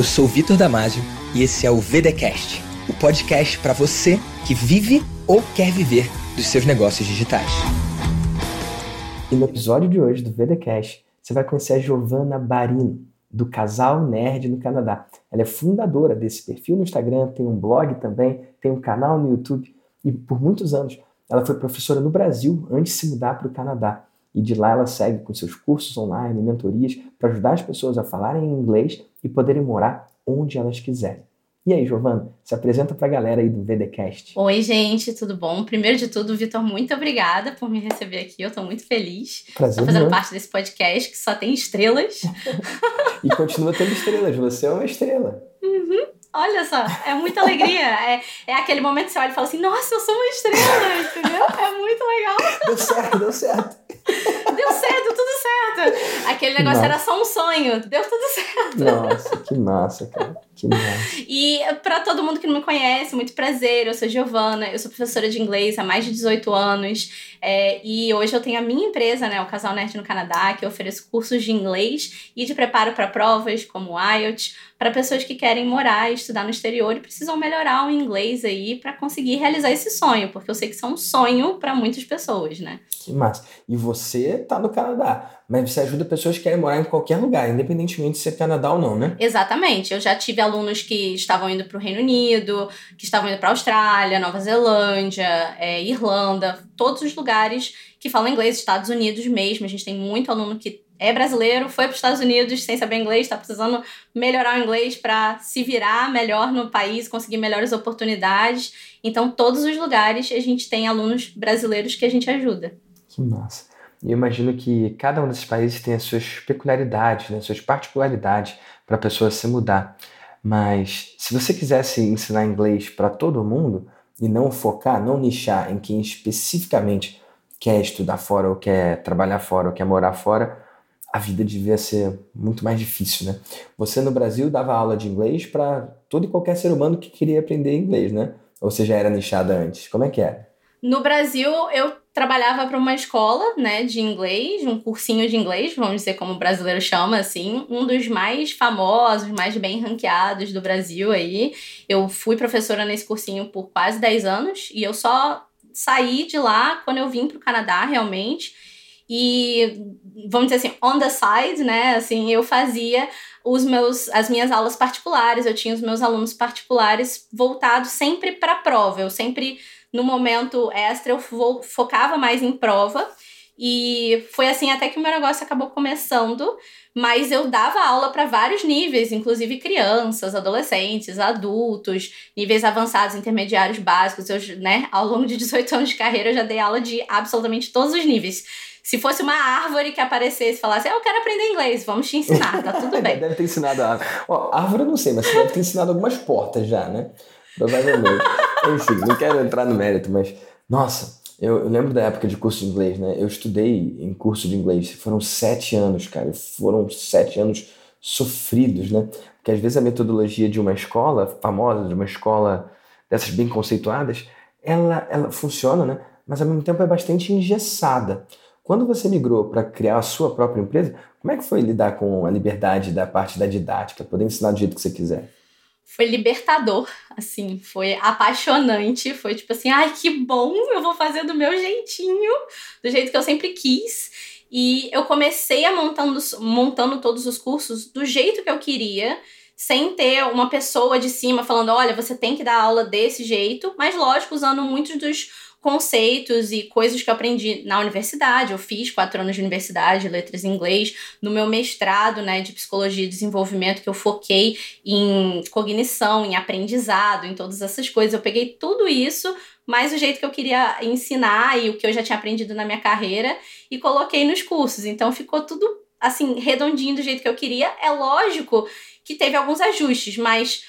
Eu sou Vitor Damasio e esse é o VDcast, o podcast para você que vive ou quer viver dos seus negócios digitais. E no episódio de hoje do VDcast, você vai conhecer a Giovanna Barino, do Casal Nerd no Canadá. Ela é fundadora desse perfil no Instagram, tem um blog também, tem um canal no YouTube e por muitos anos ela foi professora no Brasil antes de se mudar para o Canadá. E de lá ela segue com seus cursos online, mentorias, para ajudar as pessoas a falarem inglês e poderem morar onde elas quiserem. E aí, Giovana, se apresenta para a galera aí do VDcast. Oi, gente, tudo bom? Primeiro de tudo, Vitor, muito obrigada por me receber aqui. Eu estou muito feliz. Prazer. Tô fazendo parte desse podcast que só tem estrelas. e continua tendo estrelas, você é uma estrela. Uhum. Olha só, é muita alegria. É, é aquele momento que você olha e fala assim: Nossa, eu sou uma estrela, entendeu? É muito legal. Deu certo, deu certo. Deu certo, tudo certo. Aquele negócio era só um sonho, deu tudo certo. Nossa, que massa, cara. Que massa. E para todo mundo que não me conhece, muito prazer. Eu sou Giovana, eu sou professora de inglês há mais de 18 anos. É, e hoje eu tenho a minha empresa, né, o Casal Nerd no Canadá, que eu ofereço cursos de inglês e de preparo para provas, como o IELTS, para pessoas que querem morar e estudar no exterior e precisam melhorar o inglês aí para conseguir realizar esse sonho, porque eu sei que isso é um sonho para muitas pessoas, né? Que massa. E você tá no Canadá, mas você ajuda pessoas que querem morar em qualquer lugar, independentemente se é Canadá ou não, né? Exatamente. Eu já tive alunos que estavam indo para o Reino Unido, que estavam indo para Austrália, Nova Zelândia, é, Irlanda, todos os lugares que falam inglês, Estados Unidos mesmo. A gente tem muito aluno que é brasileiro, foi para os Estados Unidos sem saber inglês, está precisando melhorar o inglês para se virar melhor no país, conseguir melhores oportunidades. Então, todos os lugares a gente tem alunos brasileiros que a gente ajuda. Que massa. E eu imagino que cada um desses países tem as suas peculiaridades, né, suas particularidades para a pessoa se mudar. Mas se você quisesse ensinar inglês para todo mundo e não focar, não nichar em quem especificamente quer estudar fora ou quer trabalhar fora ou quer morar fora, a vida devia ser muito mais difícil, né? Você no Brasil dava aula de inglês para todo e qualquer ser humano que queria aprender inglês, né? Ou você já era nichada antes? Como é que era? No Brasil, eu trabalhava para uma escola, né, de inglês, um cursinho de inglês, vamos dizer como o brasileiro chama, assim, um dos mais famosos, mais bem ranqueados do Brasil aí. Eu fui professora nesse cursinho por quase 10 anos e eu só saí de lá quando eu vim para o Canadá, realmente. E vamos dizer assim, on the side, né? Assim, eu fazia os meus as minhas aulas particulares, eu tinha os meus alunos particulares voltados sempre para a prova. Eu sempre no momento extra eu fo focava mais em prova. E foi assim até que o meu negócio acabou começando, mas eu dava aula para vários níveis, inclusive crianças, adolescentes, adultos, níveis avançados, intermediários, básicos. Eu, né, ao longo de 18 anos de carreira, eu já dei aula de absolutamente todos os níveis. Se fosse uma árvore que aparecesse e falasse, eu quero aprender inglês, vamos te ensinar, tá tudo bem. deve ter ensinado a árvore. Ó, árvore eu não sei, mas você deve ter ensinado algumas portas já, né? Provavelmente. Enfim, não quero entrar no mérito, mas, nossa, eu, eu, lembro da época de curso de inglês, né? Eu estudei em curso de inglês, foram sete anos, cara, foram sete anos sofridos, né? Porque às vezes a metodologia de uma escola famosa, de uma escola dessas bem conceituadas, ela, ela funciona, né? Mas ao mesmo tempo é bastante engessada. Quando você migrou para criar a sua própria empresa, como é que foi lidar com a liberdade da parte da didática, poder ensinar do jeito que você quiser? foi libertador, assim, foi apaixonante, foi tipo assim, ai que bom, eu vou fazer do meu jeitinho, do jeito que eu sempre quis. E eu comecei a montando, montando todos os cursos do jeito que eu queria, sem ter uma pessoa de cima falando, olha, você tem que dar aula desse jeito, mas lógico, usando muitos dos conceitos e coisas que eu aprendi na universidade. Eu fiz quatro anos de universidade, letras em inglês. No meu mestrado né, de psicologia e desenvolvimento, que eu foquei em cognição, em aprendizado, em todas essas coisas. Eu peguei tudo isso, mais o jeito que eu queria ensinar e o que eu já tinha aprendido na minha carreira, e coloquei nos cursos. Então ficou tudo assim, redondinho do jeito que eu queria. É lógico que teve alguns ajustes, mas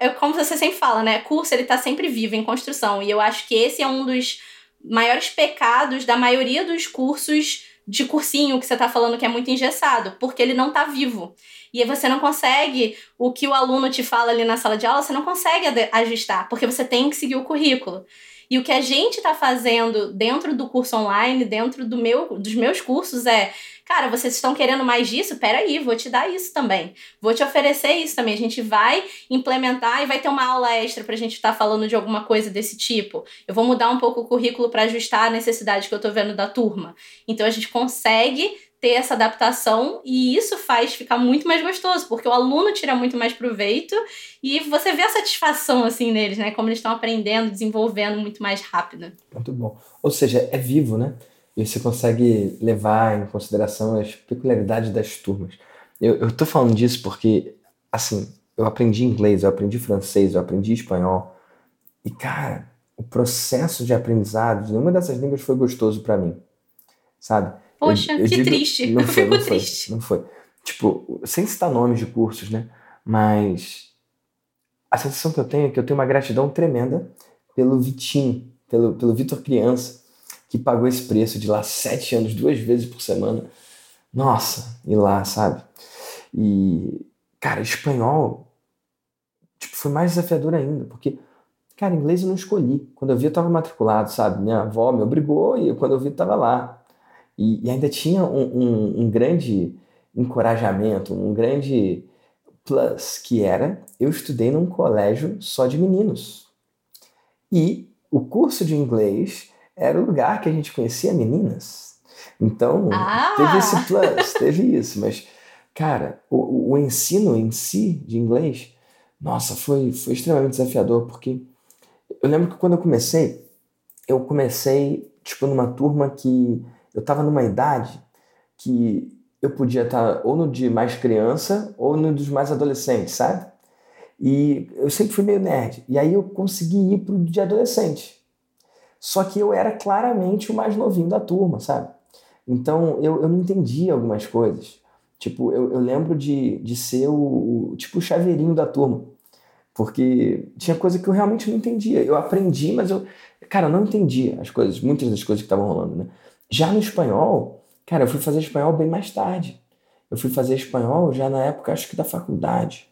é como você sempre fala, né? Curso ele tá sempre vivo em construção. E eu acho que esse é um dos maiores pecados da maioria dos cursos de cursinho que você tá falando que é muito engessado, porque ele não tá vivo. E aí você não consegue o que o aluno te fala ali na sala de aula, você não consegue ajustar, porque você tem que seguir o currículo. E o que a gente está fazendo dentro do curso online, dentro do meu, dos meus cursos, é Cara, vocês estão querendo mais disso? Peraí, vou te dar isso também. Vou te oferecer isso também. A gente vai implementar e vai ter uma aula extra pra gente estar tá falando de alguma coisa desse tipo. Eu vou mudar um pouco o currículo para ajustar a necessidade que eu tô vendo da turma. Então a gente consegue ter essa adaptação e isso faz ficar muito mais gostoso, porque o aluno tira muito mais proveito e você vê a satisfação assim neles, né? Como eles estão aprendendo, desenvolvendo muito mais rápido. Muito bom. Ou seja, é vivo, né? e você consegue levar em consideração as peculiaridades das turmas. Eu, eu tô falando disso porque, assim, eu aprendi inglês, eu aprendi francês, eu aprendi espanhol, e cara, o processo de aprendizado de nenhuma dessas línguas foi gostoso para mim, sabe? Poxa, eu, eu que digo, triste. Não foi, não. Foi, não foi. Tipo, sem citar nomes de cursos, né? Mas a sensação que eu tenho é que eu tenho uma gratidão tremenda pelo Vitinho, pelo, pelo Vitor Criança, que pagou esse preço de lá sete anos, duas vezes por semana. Nossa, e lá, sabe? E, cara, espanhol, tipo, foi mais desafiador ainda, porque, cara, inglês eu não escolhi. Quando eu vi, eu tava matriculado, sabe? Minha avó me obrigou e quando eu vi, eu tava lá. E, e ainda tinha um, um, um grande encorajamento, um grande plus, que era eu estudei num colégio só de meninos. E o curso de inglês era o lugar que a gente conhecia meninas. Então, ah. teve esse plus, teve isso. Mas, cara, o, o ensino em si de inglês, nossa, foi, foi extremamente desafiador, porque eu lembro que quando eu comecei, eu comecei, tipo, numa turma que eu estava numa idade que eu podia estar ou no de mais criança ou no dos mais adolescentes, sabe? E eu sempre fui meio nerd. E aí eu consegui ir pro de adolescente. Só que eu era claramente o mais novinho da turma, sabe? Então eu, eu não entendia algumas coisas. Tipo, eu, eu lembro de, de ser o, o, tipo o chaveirinho da turma. Porque tinha coisa que eu realmente não entendia. Eu aprendi, mas eu, cara, eu não entendia as coisas, muitas das coisas que estavam rolando, né? Já no espanhol, cara, eu fui fazer espanhol bem mais tarde. Eu fui fazer espanhol já na época, acho que da faculdade.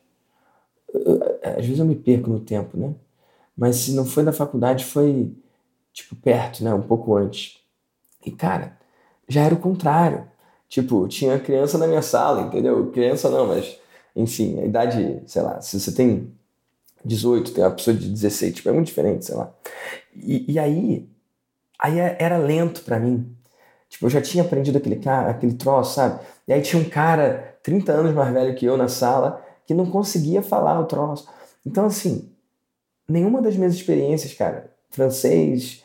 Às vezes eu me perco no tempo, né? Mas se não foi da faculdade, foi tipo, perto, né? Um pouco antes. E, cara, já era o contrário. Tipo, tinha criança na minha sala, entendeu? Criança não, mas, enfim, a idade, sei lá, se você tem 18, tem uma pessoa de 16, tipo, é muito diferente, sei lá. E, e aí, aí é, era lento para mim. Tipo, eu já tinha aprendido aquele, cara, aquele troço, sabe? E aí tinha um cara 30 anos mais velho que eu na sala que não conseguia falar o troço. Então, assim, nenhuma das minhas experiências, cara, francês,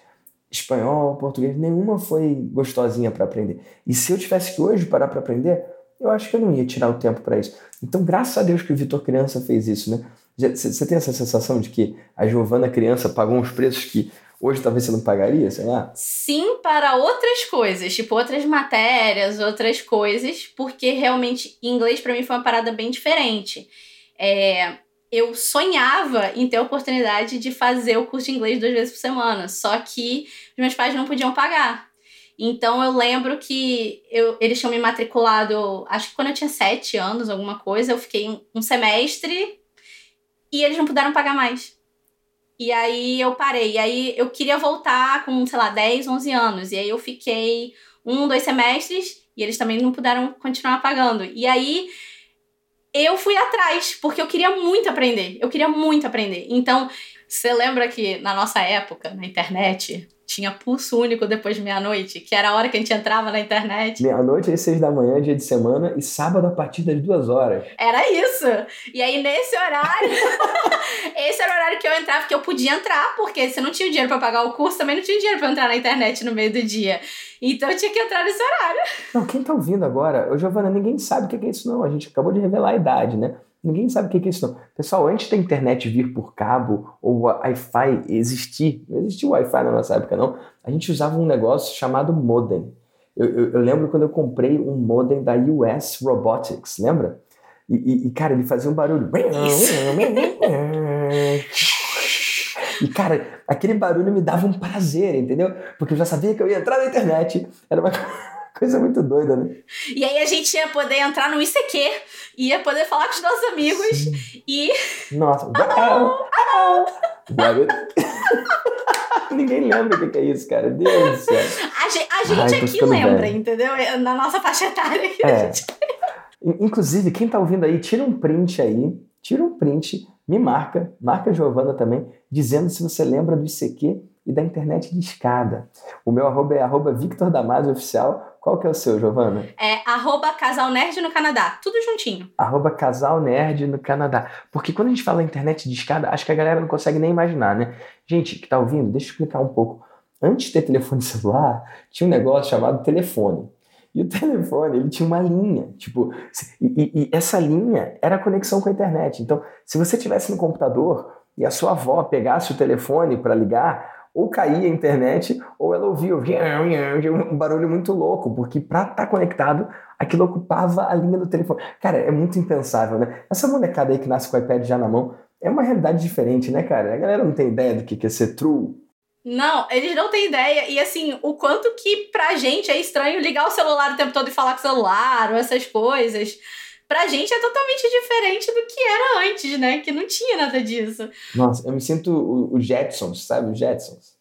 espanhol, português, nenhuma foi gostosinha para aprender. E se eu tivesse que hoje parar para aprender, eu acho que eu não ia tirar o tempo para isso. Então, graças a Deus que o Vitor Criança fez isso, né? Você tem essa sensação de que a Giovana Criança pagou uns preços que hoje talvez você não pagaria, sei lá? Sim, para outras coisas, tipo outras matérias, outras coisas, porque realmente inglês para mim foi uma parada bem diferente. É, eu sonhava em ter a oportunidade de fazer o curso de inglês duas vezes por semana, só que meus pais não podiam pagar. Então eu lembro que eu, eles tinham me matriculado, acho que quando eu tinha sete anos, alguma coisa, eu fiquei um, um semestre e eles não puderam pagar mais. E aí eu parei. E aí eu queria voltar com, sei lá, 10, 11 anos. E aí eu fiquei um, dois semestres e eles também não puderam continuar pagando. E aí eu fui atrás, porque eu queria muito aprender. Eu queria muito aprender. Então, você lembra que na nossa época, na internet, tinha pulso único depois de meia-noite, que era a hora que a gente entrava na internet. Meia-noite às seis da manhã, dia de semana, e sábado a partir das duas horas. Era isso! E aí, nesse horário, esse era o horário que eu entrava, que eu podia entrar, porque se não tinha dinheiro para pagar o curso, também não tinha dinheiro para entrar na internet no meio do dia. Então eu tinha que entrar nesse horário. Não, quem tá ouvindo agora, ô Giovana, ninguém sabe o que é isso, não. A gente acabou de revelar a idade, né? Ninguém sabe o que é isso não. Pessoal, antes da internet vir por cabo ou Wi-Fi existir, não existia Wi-Fi na nossa época não, a gente usava um negócio chamado modem. Eu, eu, eu lembro quando eu comprei um modem da US Robotics, lembra? E, e, e cara, ele fazia um barulho. E, cara, aquele barulho me dava um prazer, entendeu? Porque eu já sabia que eu ia entrar na internet. Era uma Coisa muito doida, né? E aí a gente ia poder entrar no ICQ, ia poder falar com os nossos amigos Sim. e. Nossa, uau! Uau! Ninguém lembra o que é isso, cara. Deus do céu. A gente, a gente Ai, aqui lembra, velho. entendeu? Na nossa faixa etária. É. Gente... Inclusive, quem tá ouvindo aí, tira um print aí, tira um print, me marca, marca a Giovana também, dizendo se você lembra do ICQ e da internet de escada. O meu arroba é arroba Victor Damasio Oficial. Qual que é o seu, Giovana? É arroba Casal Nerd no Canadá. Tudo juntinho. Arroba Casal Nerd no Canadá. Porque quando a gente fala internet de escada, acho que a galera não consegue nem imaginar, né? Gente que tá ouvindo, deixa eu explicar um pouco. Antes de ter telefone celular, tinha um negócio chamado telefone. E o telefone, ele tinha uma linha, tipo, e, e, essa linha era a conexão com a internet. Então, se você tivesse no computador e a sua avó pegasse o telefone para ligar, ou caía a internet, ou ela ouvia um barulho muito louco, porque para estar tá conectado, aquilo ocupava a linha do telefone. Cara, é muito impensável, né? Essa molecada aí que nasce com o iPad já na mão, é uma realidade diferente, né, cara? A galera não tem ideia do que é ser true. Não, eles não têm ideia. E assim, o quanto que pra gente é estranho ligar o celular o tempo todo e falar com o celular, ou essas coisas pra gente é totalmente diferente do que era antes, né? Que não tinha nada disso. Nossa, eu me sinto o, o Jetsons, sabe? O Jetsons.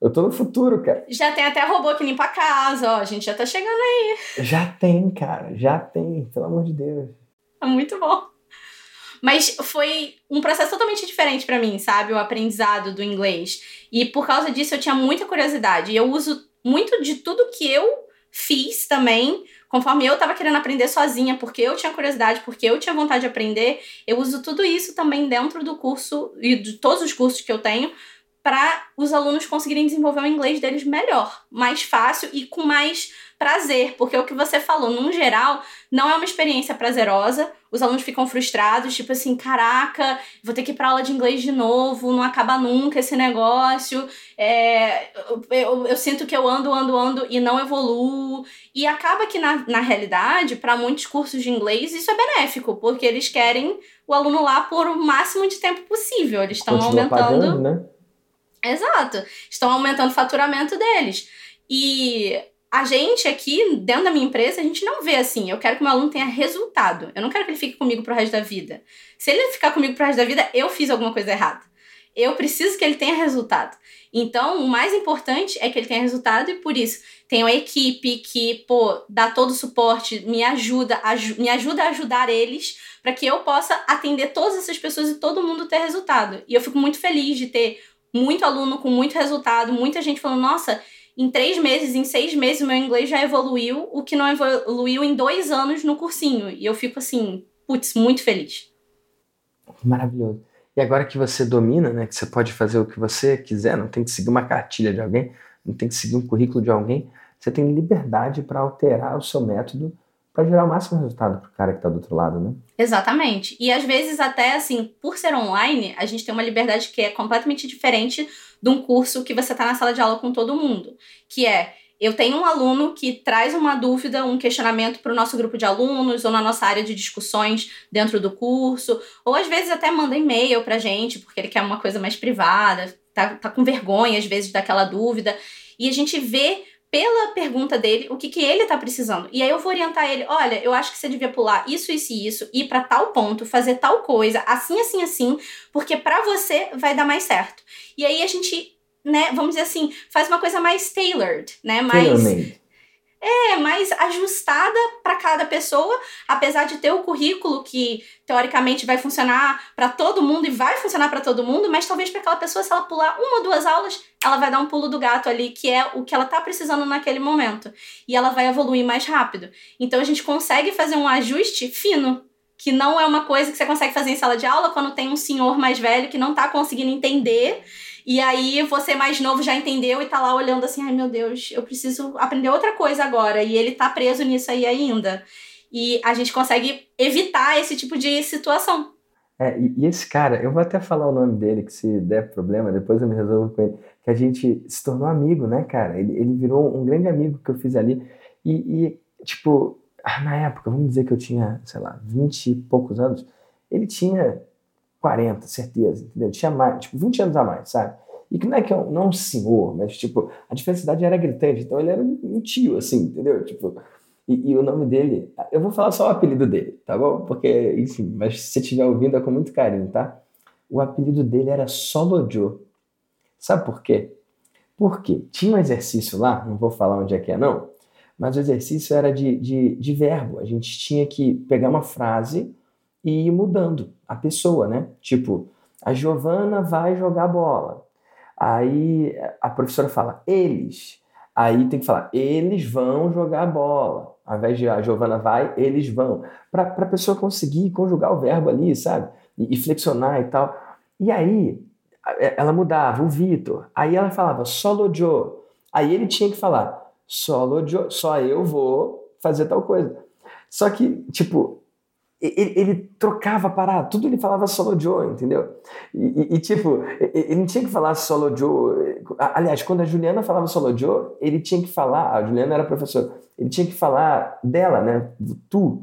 Eu tô no futuro, cara. Já tem até robô que limpa a casa, ó. A gente já tá chegando aí. Já tem, cara. Já tem, pelo amor de Deus. É muito bom. Mas foi um processo totalmente diferente para mim, sabe? O aprendizado do inglês. E por causa disso eu tinha muita curiosidade. E eu uso muito de tudo que eu fiz também conforme eu estava querendo aprender sozinha, porque eu tinha curiosidade, porque eu tinha vontade de aprender, eu uso tudo isso também dentro do curso e de todos os cursos que eu tenho para os alunos conseguirem desenvolver o inglês deles melhor, mais fácil e com mais prazer, porque o que você falou, num geral, não é uma experiência prazerosa. Os alunos ficam frustrados, tipo assim, caraca, vou ter que ir para aula de inglês de novo, não acaba nunca esse negócio. É, eu, eu, eu, sinto que eu ando, ando, ando e não evoluo. E acaba que, na, na realidade, para muitos cursos de inglês, isso é benéfico, porque eles querem o aluno lá por o máximo de tempo possível. Eles estão aumentando. Pagando, né? Exato. Estão aumentando o faturamento deles. E a gente aqui, dentro da minha empresa, a gente não vê assim. Eu quero que o meu aluno tenha resultado. Eu não quero que ele fique comigo pro resto da vida. Se ele ficar comigo pro resto da vida, eu fiz alguma coisa errada. Eu preciso que ele tenha resultado. Então, o mais importante é que ele tenha resultado e por isso tem uma equipe que, pô, dá todo o suporte, me ajuda, me ajuda a ajudar eles para que eu possa atender todas essas pessoas e todo mundo ter resultado. E eu fico muito feliz de ter muito aluno com muito resultado, muita gente falando, nossa, em três meses, em seis meses, o meu inglês já evoluiu, o que não evoluiu em dois anos no cursinho. E eu fico assim, putz, muito feliz. Maravilhoso. E agora que você domina, né, que você pode fazer o que você quiser, não tem que seguir uma cartilha de alguém, não tem que seguir um currículo de alguém, você tem liberdade para alterar o seu método para gerar o máximo resultado para o cara que está do outro lado, né? Exatamente. E às vezes até assim, por ser online, a gente tem uma liberdade que é completamente diferente de um curso que você está na sala de aula com todo mundo, que é eu tenho um aluno que traz uma dúvida, um questionamento para o nosso grupo de alunos ou na nossa área de discussões dentro do curso, ou às vezes até manda e-mail para gente porque ele quer uma coisa mais privada, tá, tá com vergonha às vezes daquela dúvida, e a gente vê pela pergunta dele o que, que ele tá precisando. E aí eu vou orientar ele: olha, eu acho que você devia pular isso, isso e isso, ir para tal ponto, fazer tal coisa, assim, assim, assim, porque para você vai dar mais certo. E aí a gente, né, vamos dizer assim, faz uma coisa mais tailored, né? Mais. É, mais ajustada para cada pessoa, apesar de ter o currículo que teoricamente vai funcionar para todo mundo e vai funcionar para todo mundo, mas talvez para aquela pessoa, se ela pular uma ou duas aulas, ela vai dar um pulo do gato ali, que é o que ela tá precisando naquele momento. E ela vai evoluir mais rápido. Então a gente consegue fazer um ajuste fino, que não é uma coisa que você consegue fazer em sala de aula quando tem um senhor mais velho que não tá conseguindo entender e aí você mais novo já entendeu e tá lá olhando assim, ai meu Deus, eu preciso aprender outra coisa agora. E ele tá preso nisso aí ainda. E a gente consegue evitar esse tipo de situação. É, e, esse cara, eu vou até falar o nome dele, que se der problema, depois eu me resolvo com ele. Que a gente se tornou amigo, né, cara? Ele, ele virou um grande amigo que eu fiz ali. E, e, tipo, na época, vamos dizer que eu tinha, sei lá, 20 e poucos anos. Ele tinha 40, certeza, entendeu? Tinha mais, tipo, 20 anos a mais, sabe? E que não é que é um, não um senhor, mas, tipo, a diversidade era gritante, então ele era um, tio, assim, entendeu? Tipo, e, e, o nome dele, eu vou falar só o apelido dele, tá bom? Porque, enfim, mas se você estiver ouvindo é com muito carinho, tá? O apelido dele era Solo Joe. Sabe por quê? Por quê? Tinha um exercício lá, não vou falar onde é que é não, mas o exercício era de, de, de verbo. A gente tinha que pegar uma frase e ir mudando a pessoa, né? Tipo, a Giovana vai jogar bola. Aí a professora fala, eles. Aí tem que falar, eles vão jogar bola. Ao invés de a Giovana vai, eles vão. Para a pessoa conseguir conjugar o verbo ali, sabe? E, e, flexionar e tal. E aí ela mudava, o Vitor. Aí ela falava, solo Joe. Aí ele tinha que falar, solo Joe, só eu vou fazer tal coisa. Só que, tipo, ele, ele, trocava parada, tudo ele falava solo Joe, entendeu? E, e, tipo, ele não tinha que falar solo Joe. Aliás, quando a Juliana falava solo Joe, ele tinha que falar, a Juliana era professora, ele tinha que falar dela, né? Tu.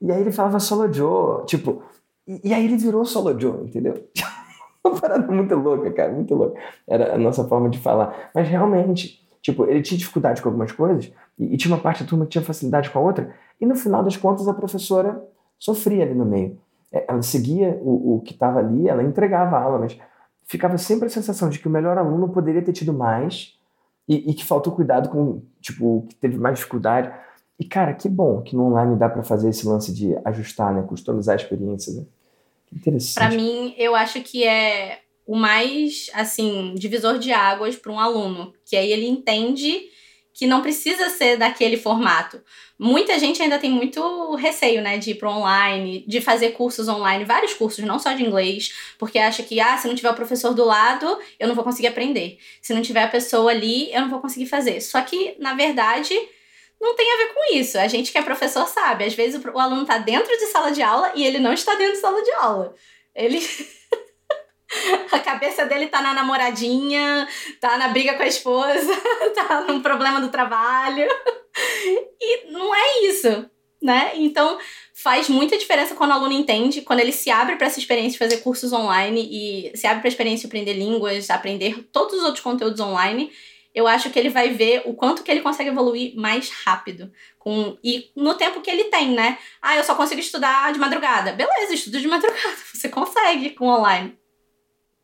E aí ele falava solo Joe, tipo, e, e aí ele virou solo Joe, entendeu? Uma parada muito louca, cara, muito louca. Era a nossa forma de falar. Mas realmente, tipo, ele tinha dificuldade com algumas coisas, e, e tinha uma parte da turma que tinha facilidade com a outra, e no final das contas a professora sofria ali no meio. É, ela seguia o, o que estava ali, ela entregava a aula, mas ficava sempre a sensação de que o melhor aluno poderia ter tido mais e, e que faltou cuidado com, tipo, que teve mais dificuldade. E, cara, que bom que no online dá para fazer esse lance de ajustar, né? Customizar a experiência, né? Que interessante. Para mim, eu acho que é o mais, assim, divisor de águas para um aluno. Que aí ele entende que não precisa ser daquele formato. Muita gente ainda tem muito receio, né, de ir pro online, de fazer cursos online, vários cursos, não só de inglês, porque acha que, ah, se não tiver o professor do lado, eu não vou conseguir aprender. Se não tiver a pessoa ali, eu não vou conseguir fazer. Só que, na verdade, não tem a ver com isso. A gente que é professor sabe. Às vezes o, aluno está dentro de sala de aula e ele não está dentro de sala de aula. Ele. a cabeça dele tá na namoradinha, tá na briga com a esposa, tá num problema do trabalho. E não é isso, né? Então faz muita diferença quando o aluno entende, quando ele se abre para essa experiência de fazer cursos online e se abre para a experiência de aprender línguas, aprender todos os outros conteúdos online. Eu acho que ele vai ver o quanto que ele consegue evoluir mais rápido. Com, e no tempo que ele tem, né? Ah, eu só consigo estudar de madrugada. Beleza, estuda de madrugada. Você consegue com online.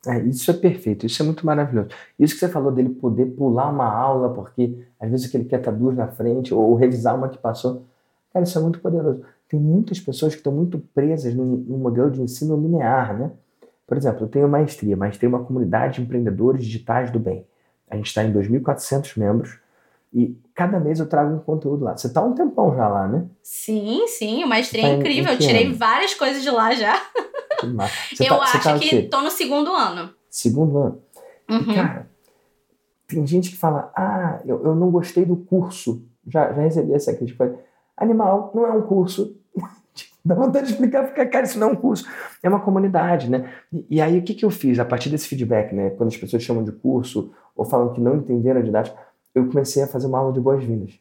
É, isso é perfeito, isso é muito maravilhoso. Isso que você falou dele poder pular uma aula, porque às vezes ele quer estar duas na frente, ou revisar uma que passou. Cara, isso é muito poderoso. Tem muitas pessoas que estão muito presas no, no modelo de ensino linear, né? Por exemplo, eu tenho maestria, maestria é uma comunidade de empreendedores digitais do bem. A gente está em 2.400 membros e cada mês eu trago um conteúdo lá. Você está um tempão já lá, né? Sim, sim, o maestria é tá incrível. Eu tirei várias coisas de lá já. Você eu tá, acho tá que tô no segundo ano. Segundo ano? Uhum. Cara, tem gente que fala, ah, eu, eu não gostei do curso. Já, já recebi essa crítica. Animal, não é um curso. Dá vontade de explicar, porque, cara, isso não é um curso. É uma comunidade, né? E, e, aí, o que, que eu fiz? A partir desse feedback, né? Quando as pessoas chamam de curso ou falam que não entenderam a didática, eu comecei a fazer uma aula de boas-vindas.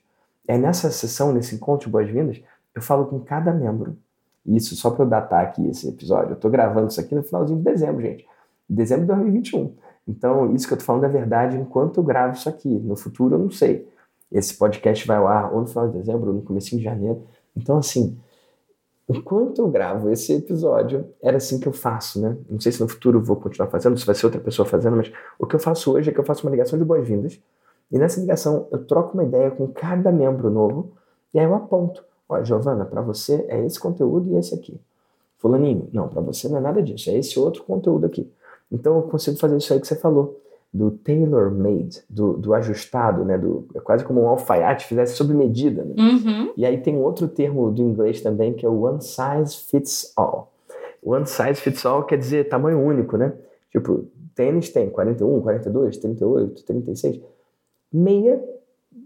E aí, nessa sessão, nesse encontro de boas-vindas, eu falo com cada membro. Isso só para eu datar aqui esse episódio. Eu estou gravando isso aqui no finalzinho de dezembro, gente. Dezembro de 2021. Então, isso que eu estou falando é verdade enquanto eu gravo isso aqui. No futuro, eu não sei. Esse podcast vai ao ar ou no final de dezembro ou no começo de janeiro. Então, assim, enquanto eu gravo esse episódio, era assim que eu faço, né? Não sei se no futuro eu vou continuar fazendo, se vai ser outra pessoa fazendo, mas o que eu faço hoje é que eu faço uma ligação de boas-vindas. E nessa ligação, eu troco uma ideia com cada membro novo e aí eu aponto. Olha, Giovana, para você é esse conteúdo e esse aqui. Fulaninho, não, para você não é nada disso, é esse outro conteúdo aqui. Então eu consigo fazer isso aí que você falou, do tailor-made, do, do, ajustado, né? Do, é quase como um alfaiate fizesse sob medida. Né? Uhum. E aí tem um outro termo do inglês também que é o one size fits all. One size fits all quer dizer tamanho único, né? Tipo, tênis tem 41, 42, 38, 36. Meia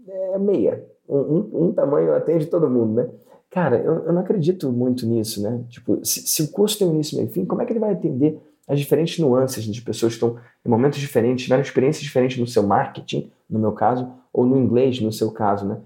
é meia um, um, tamanho atende todo mundo, né? Cara, eu, eu, não acredito muito nisso, né? Tipo, se, se o curso tem um início, meio e fim, como é que ele vai atender as diferentes nuances de pessoas que estão em momentos diferentes, tiveram experiências diferentes no seu marketing, no meu caso, ou no inglês, no seu caso, né?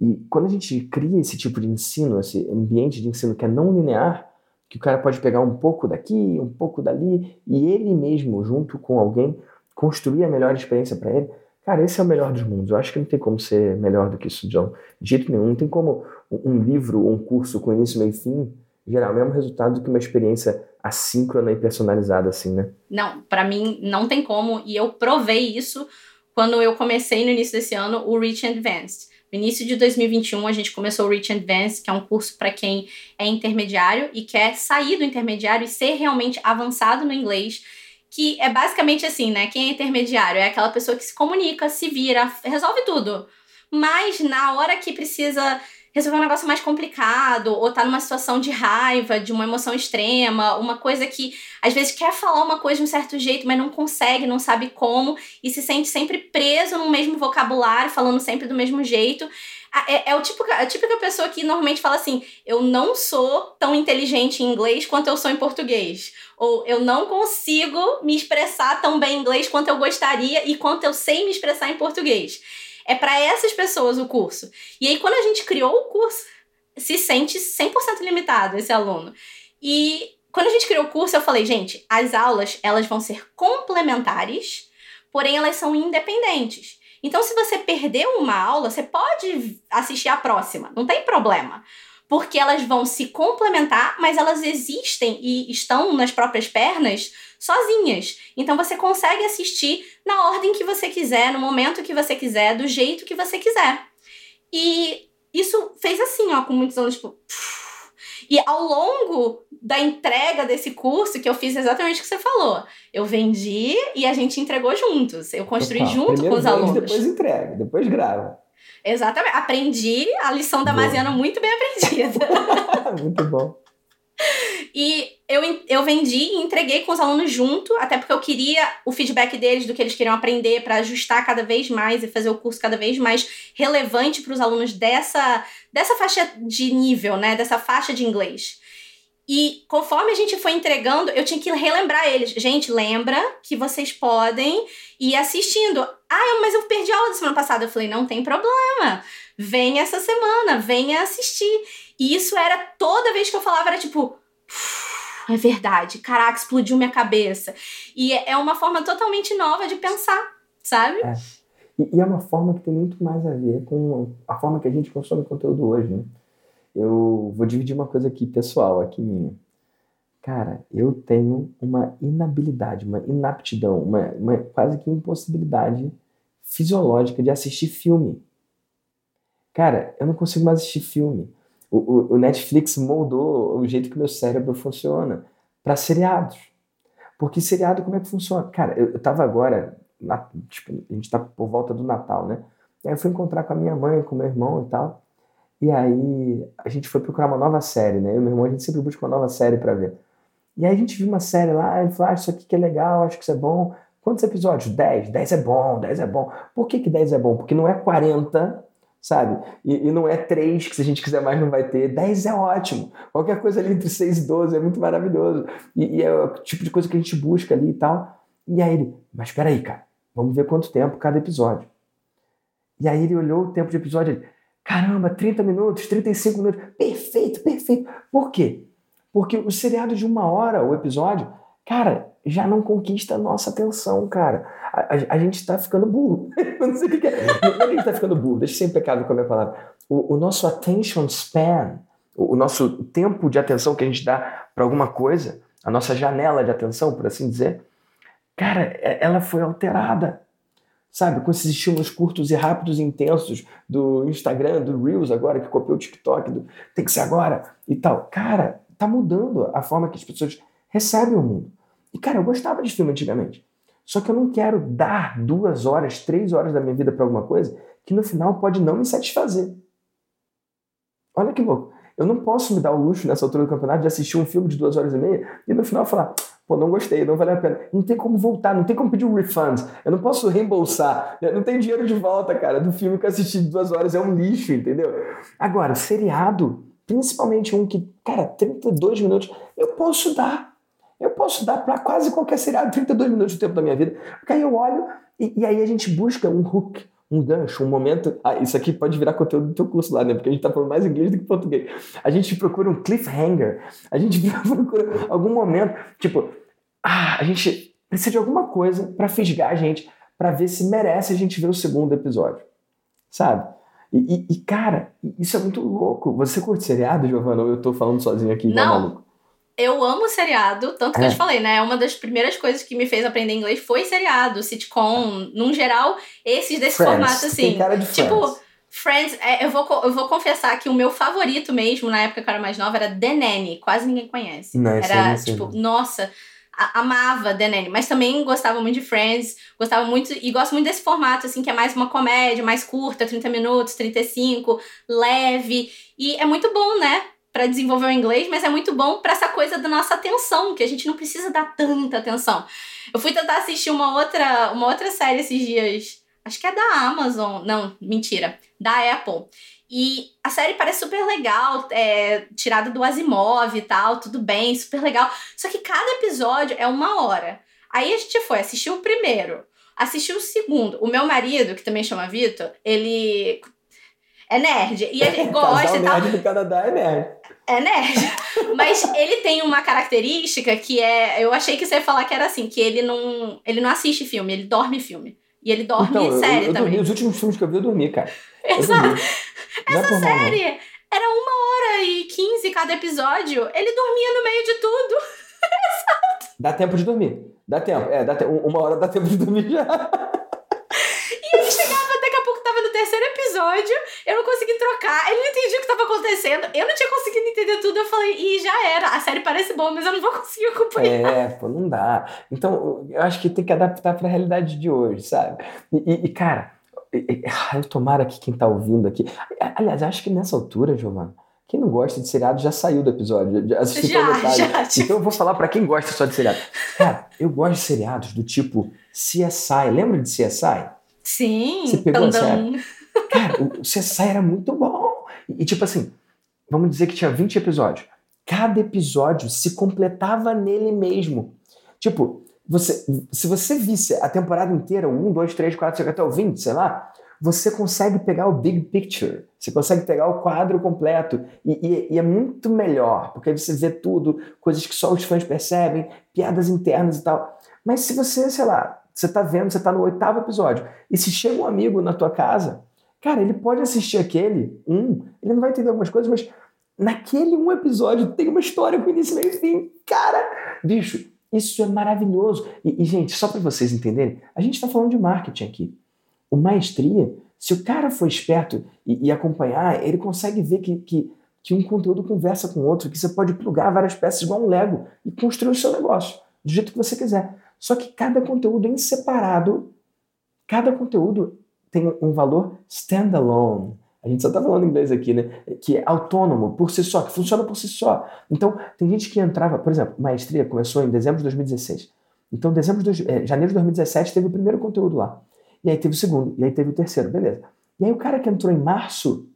E quando a gente cria esse tipo de ensino, esse ambiente de ensino que é não linear, que o cara pode pegar um pouco daqui, um pouco dali, e ele mesmo, junto com alguém, construir a melhor experiência para ele, Cara, esse é o melhor dos mundos. Eu acho que não tem como ser melhor do que isso, John. De jeito nenhum. Não tem como um livro ou um curso com início, meio e fim gerar o mesmo resultado do que uma experiência assíncrona e personalizada, assim, né? Não, para mim não tem como. E eu provei isso quando eu comecei no início desse ano o Rich Advanced. No início de 2021, a gente começou o Rich Advanced, que é um curso para quem é intermediário e quer sair do intermediário e ser realmente avançado no inglês. Que é basicamente assim, né? Quem é intermediário é aquela pessoa que se comunica, se vira, resolve tudo. Mas na hora que precisa resolver um negócio mais complicado, ou tá numa situação de raiva, de uma emoção extrema, uma coisa que às vezes quer falar uma coisa de um certo jeito, mas não consegue, não sabe como, e se sente sempre preso no mesmo vocabulário, falando sempre do mesmo jeito. É, é, o tipo, a típica pessoa que normalmente fala assim: eu não sou tão inteligente em inglês quanto eu sou em português. Ou eu não consigo me expressar tão bem em inglês quanto eu gostaria e quanto eu sei me expressar em português. É para essas pessoas o curso. E aí, quando a gente criou o curso, se sente 100% limitado esse aluno. E quando a gente criou o curso, eu falei, gente, as aulas elas vão ser complementares, porém elas são independentes. Então, se você perdeu uma aula, você pode assistir a próxima, não tem problema. Porque elas vão se complementar, mas elas existem e estão nas próprias pernas sozinhas. Então você consegue assistir na ordem que você quiser, no momento que você quiser, do jeito que você quiser. E isso fez assim, ó, com muitos alunos, tipo. E ao longo da entrega desse curso, que eu fiz exatamente o que você falou, eu vendi e a gente entregou juntos. Eu construí Opa, junto com os alunos. Depois entrega, depois grava. Exatamente. Aprendi a lição da Masiana muito bem aprendida. muito bom. E eu, eu vendi e entreguei com os alunos junto, até porque eu queria o feedback deles do que eles queriam aprender para ajustar cada vez mais e fazer o curso cada vez mais relevante para os alunos dessa, dessa faixa de nível, né? Dessa faixa de inglês. E conforme a gente foi entregando, eu tinha que relembrar eles. Gente, lembra que vocês podem ir assistindo. Ah, mas eu perdi a aula da semana passada. Eu falei, não tem problema. Vem essa semana, venha assistir. E isso era toda vez que eu falava, era tipo é verdade, caraca, explodiu minha cabeça. E é, uma forma totalmente nova de pensar, sabe? É. E, é uma forma que tem muito mais a ver com a forma que a gente consome conteúdo hoje, né? Eu vou dividir uma coisa aqui pessoal, aqui minha. Cara, eu tenho uma inabilidade, uma inaptidão, uma, uma quase que impossibilidade fisiológica de assistir filme. Cara, eu não consigo mais assistir filme. O, o, Netflix moldou o jeito que meu cérebro funciona para seriados. Porque seriado, como é que funciona? Cara, eu, eu tava agora, na, tipo, a gente tá por volta do Natal, né? Aí eu fui encontrar com a minha mãe, com meu irmão e tal. E aí a gente foi procurar uma nova série, né? Eu e meu irmão, a gente sempre busca uma nova série para ver. E aí a gente viu uma série lá, ele falou, ah, isso aqui que é legal, acho que isso é bom. Quantos episódios? 10. 10 é bom, 10 é bom. Por que, que 10 é bom? Porque não é 40 sabe? E, e, não é três, que se a gente quiser mais não vai ter. Dez é ótimo. Qualquer coisa ali entre seis e doze é muito maravilhoso. E, e, é o tipo de coisa que a gente busca ali e tal. E aí ele, mas espera aí, cara, vamos ver quanto tempo cada episódio. E aí ele olhou o tempo de episódio ele, caramba, 30 minutos, 35 minutos, perfeito, perfeito. Por quê? Porque o seriado de uma hora, o episódio, cara, já não conquista a nossa atenção, cara. A, a, a gente está ficando burro. não sei o que é. Não a gente está ficando burro, deixa eu ser com a minha palavra. O, o nosso attention span, o, o, nosso tempo de atenção que a gente dá para alguma coisa, a nossa janela de atenção, por assim dizer, cara, é, ela foi alterada. Sabe, com esses estímulos curtos e rápidos e intensos do Instagram, do Reels agora, que copiou o TikTok, do tem que ser agora e tal. Cara, tá mudando a forma que as pessoas recebem o mundo. E, cara, eu gostava de filme antigamente. Só que eu não quero dar duas horas, três horas da minha vida para alguma coisa que no final pode não me satisfazer. Olha que louco. Eu não posso me dar o luxo nessa altura do campeonato de assistir um filme de duas horas e meia e no final falar, pô, não gostei, não valeu a pena. Não tem como voltar, não tem como pedir um refund. Eu não posso reembolsar. Não tem dinheiro de volta, cara, do filme que eu assisti de duas horas. É um lixo, entendeu? Agora, seriado, principalmente um que, cara, 32 minutos, eu posso dar. Eu posso dar para quase qualquer seriado 32 minutos do tempo da minha vida. Porque aí eu olho e, e aí a gente busca um hook, um gancho, um momento. Ah, isso aqui pode virar conteúdo do teu curso lá, né? Porque a gente tá falando mais inglês do que português. A gente procura um cliffhanger. A gente procura algum momento, tipo, ah, a gente precisa de alguma coisa para fisgar a gente, para ver se merece a gente ver o segundo episódio. Sabe? E, e, e, cara, isso é muito louco. Você curte seriado, Giovanna, ou eu tô falando sozinho aqui Não. maluco? eu amo seriado, tanto que é. eu te falei, né? Uma das primeiras coisas que me fez aprender inglês foi seriado, sitcom, num geral, esses desse Friends. formato assim. Tem cara de tipo, Friends, é, eu, vou, eu vou confessar que o meu favorito mesmo, na época que eu era mais nova, era The Nanny. Quase ninguém conhece. Não, era, tipo, nossa, amava The Nanny. Mas também gostava muito de Friends, gostava muito, e gosto muito desse formato, assim, que é mais uma comédia, mais curta, 30 minutos, 35, leve. E é muito bom, né? para desenvolver o inglês, mas é muito bom para essa coisa da nossa atenção, que a gente não precisa dar tanta atenção. Eu fui tentar assistir uma outra, uma outra série esses dias, acho que é da Amazon, não, mentira, da Apple. E a série parece super legal, é, tirada do Asimov e tal, tudo bem, super legal. Só que cada episódio é uma hora. Aí a gente foi, assistiu o primeiro, assistiu o segundo. O meu marido, que também chama Vitor, ele é nerd. E ele gosta e tal. nerd do Canadá é nerd é nerd. Mas ele tem uma característica que é. Eu achei que você ia falar que era assim, que ele não. Ele não assiste filme, ele dorme filme. E ele dorme então, série eu, eu também. Dormi, os últimos filmes que eu vi, eu dormi, cara. Exato. Essa é série mal, era uma hora e quinze cada episódio. Ele dormia no meio de tudo. Exato. Dá tempo de dormir. Dá tempo. É, dá te... uma hora dá tempo de dormir já. E ele chegava terceiro episódio, eu não consegui trocar, ele não entendia o que estava acontecendo, eu não tinha conseguido entender tudo, eu falei, e já era, a série parece boa, mas eu não vou conseguir acompanhar. É, pô, não dá. Então, eu acho que tem que adaptar para a realidade de hoje, sabe? E, e cara, eu tomara que quem tá ouvindo aqui. Aliás, acho que nessa altura, Giovana, quem não gosta de seriado já saiu do episódio, já assistiu já, metade. Já, então eu vou falar para quem gosta só de seriado. Cara, eu gosto de seriados do tipo CSI. Lembra de CSI? Sim, Você pegou a série? Cara, o CSI era muito bom. E, tipo assim, vamos dizer que tinha 20 episódios. Cada episódio se completava nele mesmo. Tipo, você, se você visse a temporada inteira, o 1, 2, 3, 4, 5, até o 20, sei lá, você consegue pegar o big picture, você consegue pegar o quadro completo e, e, e, é muito melhor, porque você vê tudo, coisas que só os fãs percebem, piadas internas e tal. Mas se você, sei lá, você tá vendo, você tá no oitavo episódio, e se chega um amigo na tua casa Cara, ele pode assistir aquele um, ele não vai entender algumas coisas, mas naquele um episódio tem uma história com início, meio fim. Cara, bicho, isso é maravilhoso. E, e gente, só para vocês entenderem, a gente está falando de marketing aqui. O maestria, se o cara for esperto e, e acompanhar, ele consegue ver que, que, que, um conteúdo conversa com outro, que você pode plugar várias peças igual um Lego e construir o seu negócio do jeito que você quiser. Só que cada conteúdo em separado, cada conteúdo tem um valor standalone. A gente só está falando inglês aqui, né? Que é autônomo por si só, que funciona por si só. Então, tem gente que entrava, por exemplo, maestria começou em dezembro de 2016. Então, dezembro de, é, janeiro de 2017 teve o primeiro conteúdo lá. E aí teve o segundo, e aí teve o terceiro, beleza. E aí o cara que entrou em março,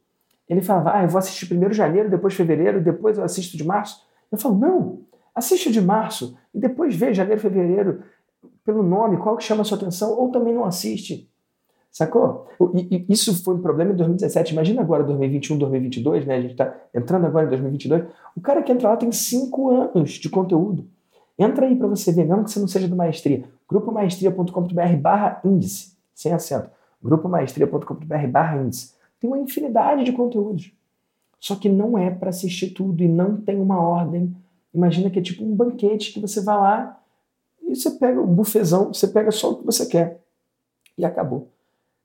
ele falava, ah, eu vou assistir primeiro janeiro, depois fevereiro, depois eu assisto de março. Eu falo, não, assiste de março e depois vê janeiro, fevereiro, pelo nome, qual que chama a sua atenção, ou também não assiste. Sacou? E, e, isso foi um problema em 2017. Imagina agora 2021, 2022, né? A gente está entrando agora em 2022. O cara que entra lá tem cinco anos de conteúdo. Entra aí para você ver, mesmo que você não seja do Maestria. grupomaestria.com.br barra índice, sem acento. grupomaestria.com.br barra índice. Tem uma infinidade de conteúdos. Só que não é para assistir tudo e não tem uma ordem. Imagina que é tipo um banquete que você vai lá e você pega um bufezão, você pega só o que você quer. E acabou.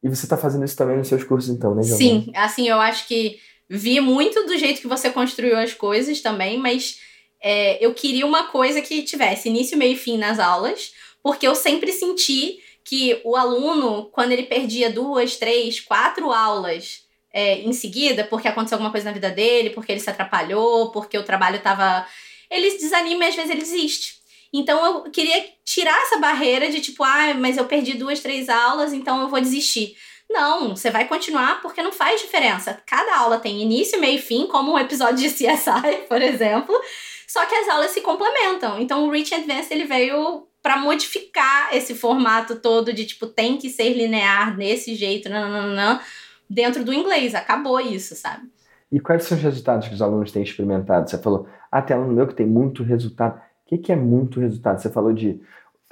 E você está fazendo isso também nos seus cursos, então, né, Giovana? Sim, assim, eu acho que vi muito do jeito que você construiu as coisas também, mas é, eu queria uma coisa que tivesse início, meio e fim nas aulas, porque eu sempre senti que o aluno, quando ele perdia duas, três, quatro aulas é, em seguida, porque aconteceu alguma coisa na vida dele, porque ele se atrapalhou, porque o trabalho estava. Ele desanima e às vezes ele desiste. Então eu queria tirar essa barreira de tipo, ah, mas eu perdi duas, três aulas, então eu vou desistir. Não, você vai continuar porque não faz diferença. Cada aula tem início, meio e fim, como um episódio de CSI, por exemplo. Só que as aulas se complementam. Então o Rich Advanced ele veio para modificar esse formato todo de tipo tem que ser linear desse jeito, nananã, dentro do inglês. Acabou isso, sabe? E quais são os resultados que os alunos têm experimentado? Você falou, ah, tem aluno meu que tem muito resultado que, que é muito resultado? Você falou de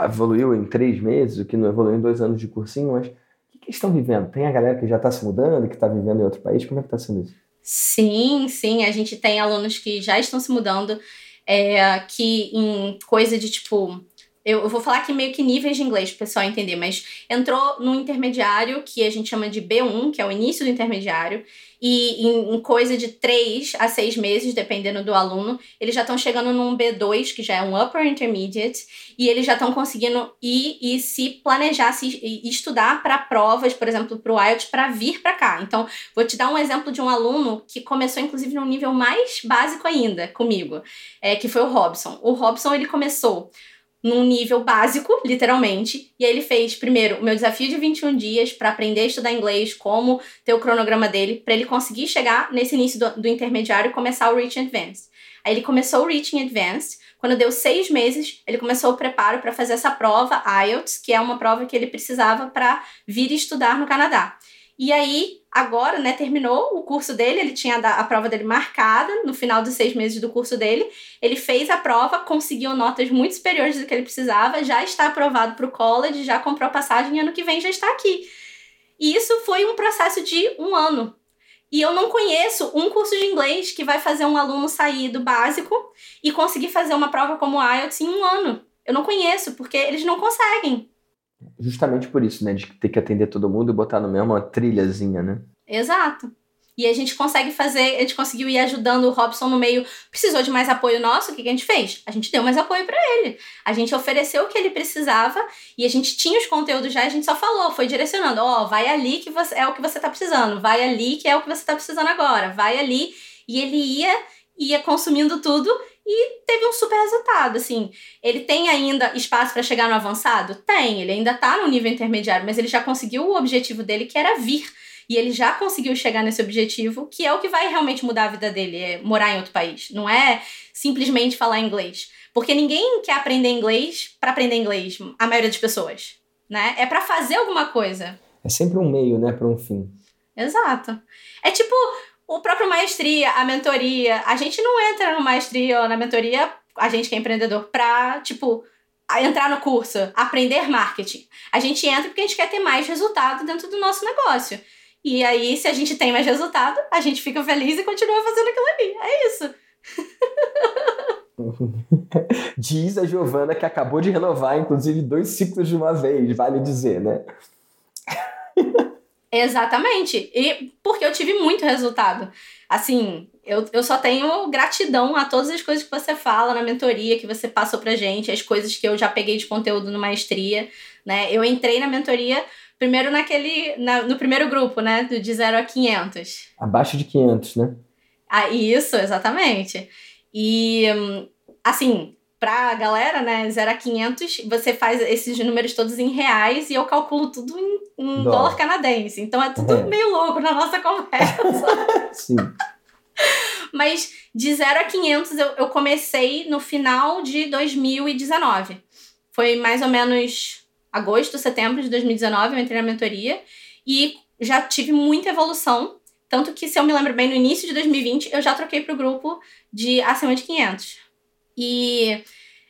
evoluiu em três meses, o que não evoluiu em dois anos de cursinho, mas o que, que estão vivendo? Tem a galera que já está se mudando, que está vivendo em outro país? Como é que está sendo isso? Sim, sim. A gente tem alunos que já estão se mudando. é, que em coisa de tipo eu, vou falar aqui meio que níveis de inglês para o pessoal entender, mas entrou no intermediário, que a gente chama de B1, que é o início do intermediário, e em, coisa de 3 a 6 meses, dependendo do aluno, eles já estão chegando num B2, que já é um Upper Intermediate, e eles já estão conseguindo ir e se planejar, se estudar para provas, por exemplo, para o IELTS, para vir para cá. Então, vou te dar um exemplo de um aluno que começou, inclusive, num nível mais básico ainda comigo, é, que foi o Robson. O Robson, ele começou num nível básico, literalmente. E aí ele fez, primeiro, o meu desafio de 21 dias para aprender a estudar inglês, como ter o cronograma dele, para ele conseguir chegar nesse início do, do, intermediário e começar o Reaching Advanced. Aí ele começou o Reaching Advanced. Quando deu seis meses, ele começou o preparo para fazer essa prova IELTS, que é uma prova que ele precisava para vir estudar no Canadá. E aí, agora, né, terminou o curso dele, ele tinha a prova dele marcada no final dos seis meses do curso dele. Ele fez a prova, conseguiu notas muito superiores do que ele precisava, já está aprovado para o college, já comprou passagem e ano que vem já está aqui. E isso foi um processo de um ano. E eu não conheço um curso de inglês que vai fazer um aluno sair do básico e conseguir fazer uma prova como o IELTS em um ano. Eu não conheço, porque eles não conseguem. Justamente por isso, né? De ter que atender todo mundo e botar no mesmo uma trilhazinha, né? Exato. E a gente consegue fazer, a gente conseguiu ir ajudando o Robson no meio. Precisou de mais apoio nosso, o que, que a gente fez? A gente deu mais apoio para ele. A gente ofereceu o que ele precisava e a gente tinha os conteúdos já, a gente só falou, foi direcionando, ó, oh, vai ali que você, é o que você tá precisando, vai ali que é o que você tá precisando agora, vai ali. E ele ia, ia consumindo tudo e teve um super resultado, assim. Ele tem ainda espaço para chegar no avançado? Tem, ele ainda tá no nível intermediário, mas ele já conseguiu o objetivo dele, que era vir. E ele já conseguiu chegar nesse objetivo, que é o que vai realmente mudar a vida dele, é morar em outro país. Não é simplesmente falar inglês. Porque ninguém quer aprender inglês para aprender inglês, a maioria das pessoas, né? É para fazer alguma coisa. É sempre um meio, né, para um fim. Exato. É tipo, o próprio maestria, a mentoria. A gente não entra no maestria ou na mentoria, a gente que é empreendedor, pra, tipo, entrar no curso, aprender marketing. A gente entra porque a gente quer ter mais resultado dentro do nosso negócio. E aí, se a gente tem mais resultado, a gente fica feliz e continua fazendo aquilo ali. É isso. Diz a Giovana que acabou de renovar, inclusive, dois ciclos de uma vez, vale dizer, né? Exatamente. E porque eu tive muito resultado. Assim, eu, eu só tenho gratidão a todas as coisas que você fala na mentoria, que você passou pra gente, as coisas que eu já peguei de conteúdo no maestria, né? Eu entrei na mentoria primeiro naquele, na, no primeiro grupo, né? Do de 0 a 500. Abaixo de 500, né? Ah, isso, exatamente. E, assim, pra galera, né, 0 a 500, você faz esses números todos em reais e eu calculo tudo em, em dólar. canadense. Então é tudo é. meio louco na nossa conversa. Sim. Mas de 0 a 500 eu, eu comecei no final de 2019. Foi mais ou menos agosto, setembro de 2019, eu entrei na mentoria e já tive muita evolução. Tanto que, se eu me lembro bem, no início de 2020, eu já troquei para o grupo de acima de 500. E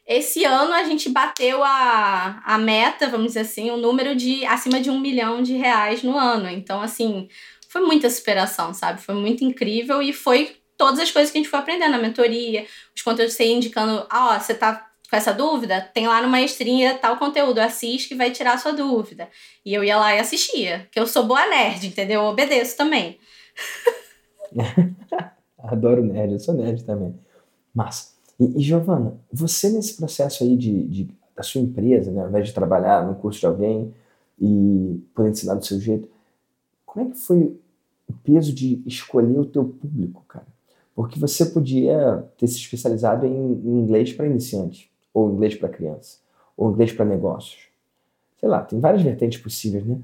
esse ano a gente bateu a, a meta, vamos dizer assim, o número de acima de um milhão de reais no ano. Então, assim, foi muita superação, sabe? Foi muito incrível e foi todas as coisas que a gente foi aprendendo na mentoria, os conteúdos você indicando, ah, ó, você tá com essa dúvida? Tem lá no Maestria tal conteúdo, assiste que vai tirar a sua dúvida. E eu ia lá e assistia, que eu sou boa nerd, entendeu? Eu obedeço também. Adoro nerd, eu sou nerd também. Massa. E, e Giovana, você nesse processo aí de, de, da sua empresa, né, ao invés de trabalhar no curso de alguém e poder ensinar do seu jeito, como é que foi o peso de escolher o teu público, cara? Porque você podia ter se especializado em, em inglês para iniciantes, ou inglês para criança, ou inglês para negócios. Sei lá, tem várias vertentes possíveis, né?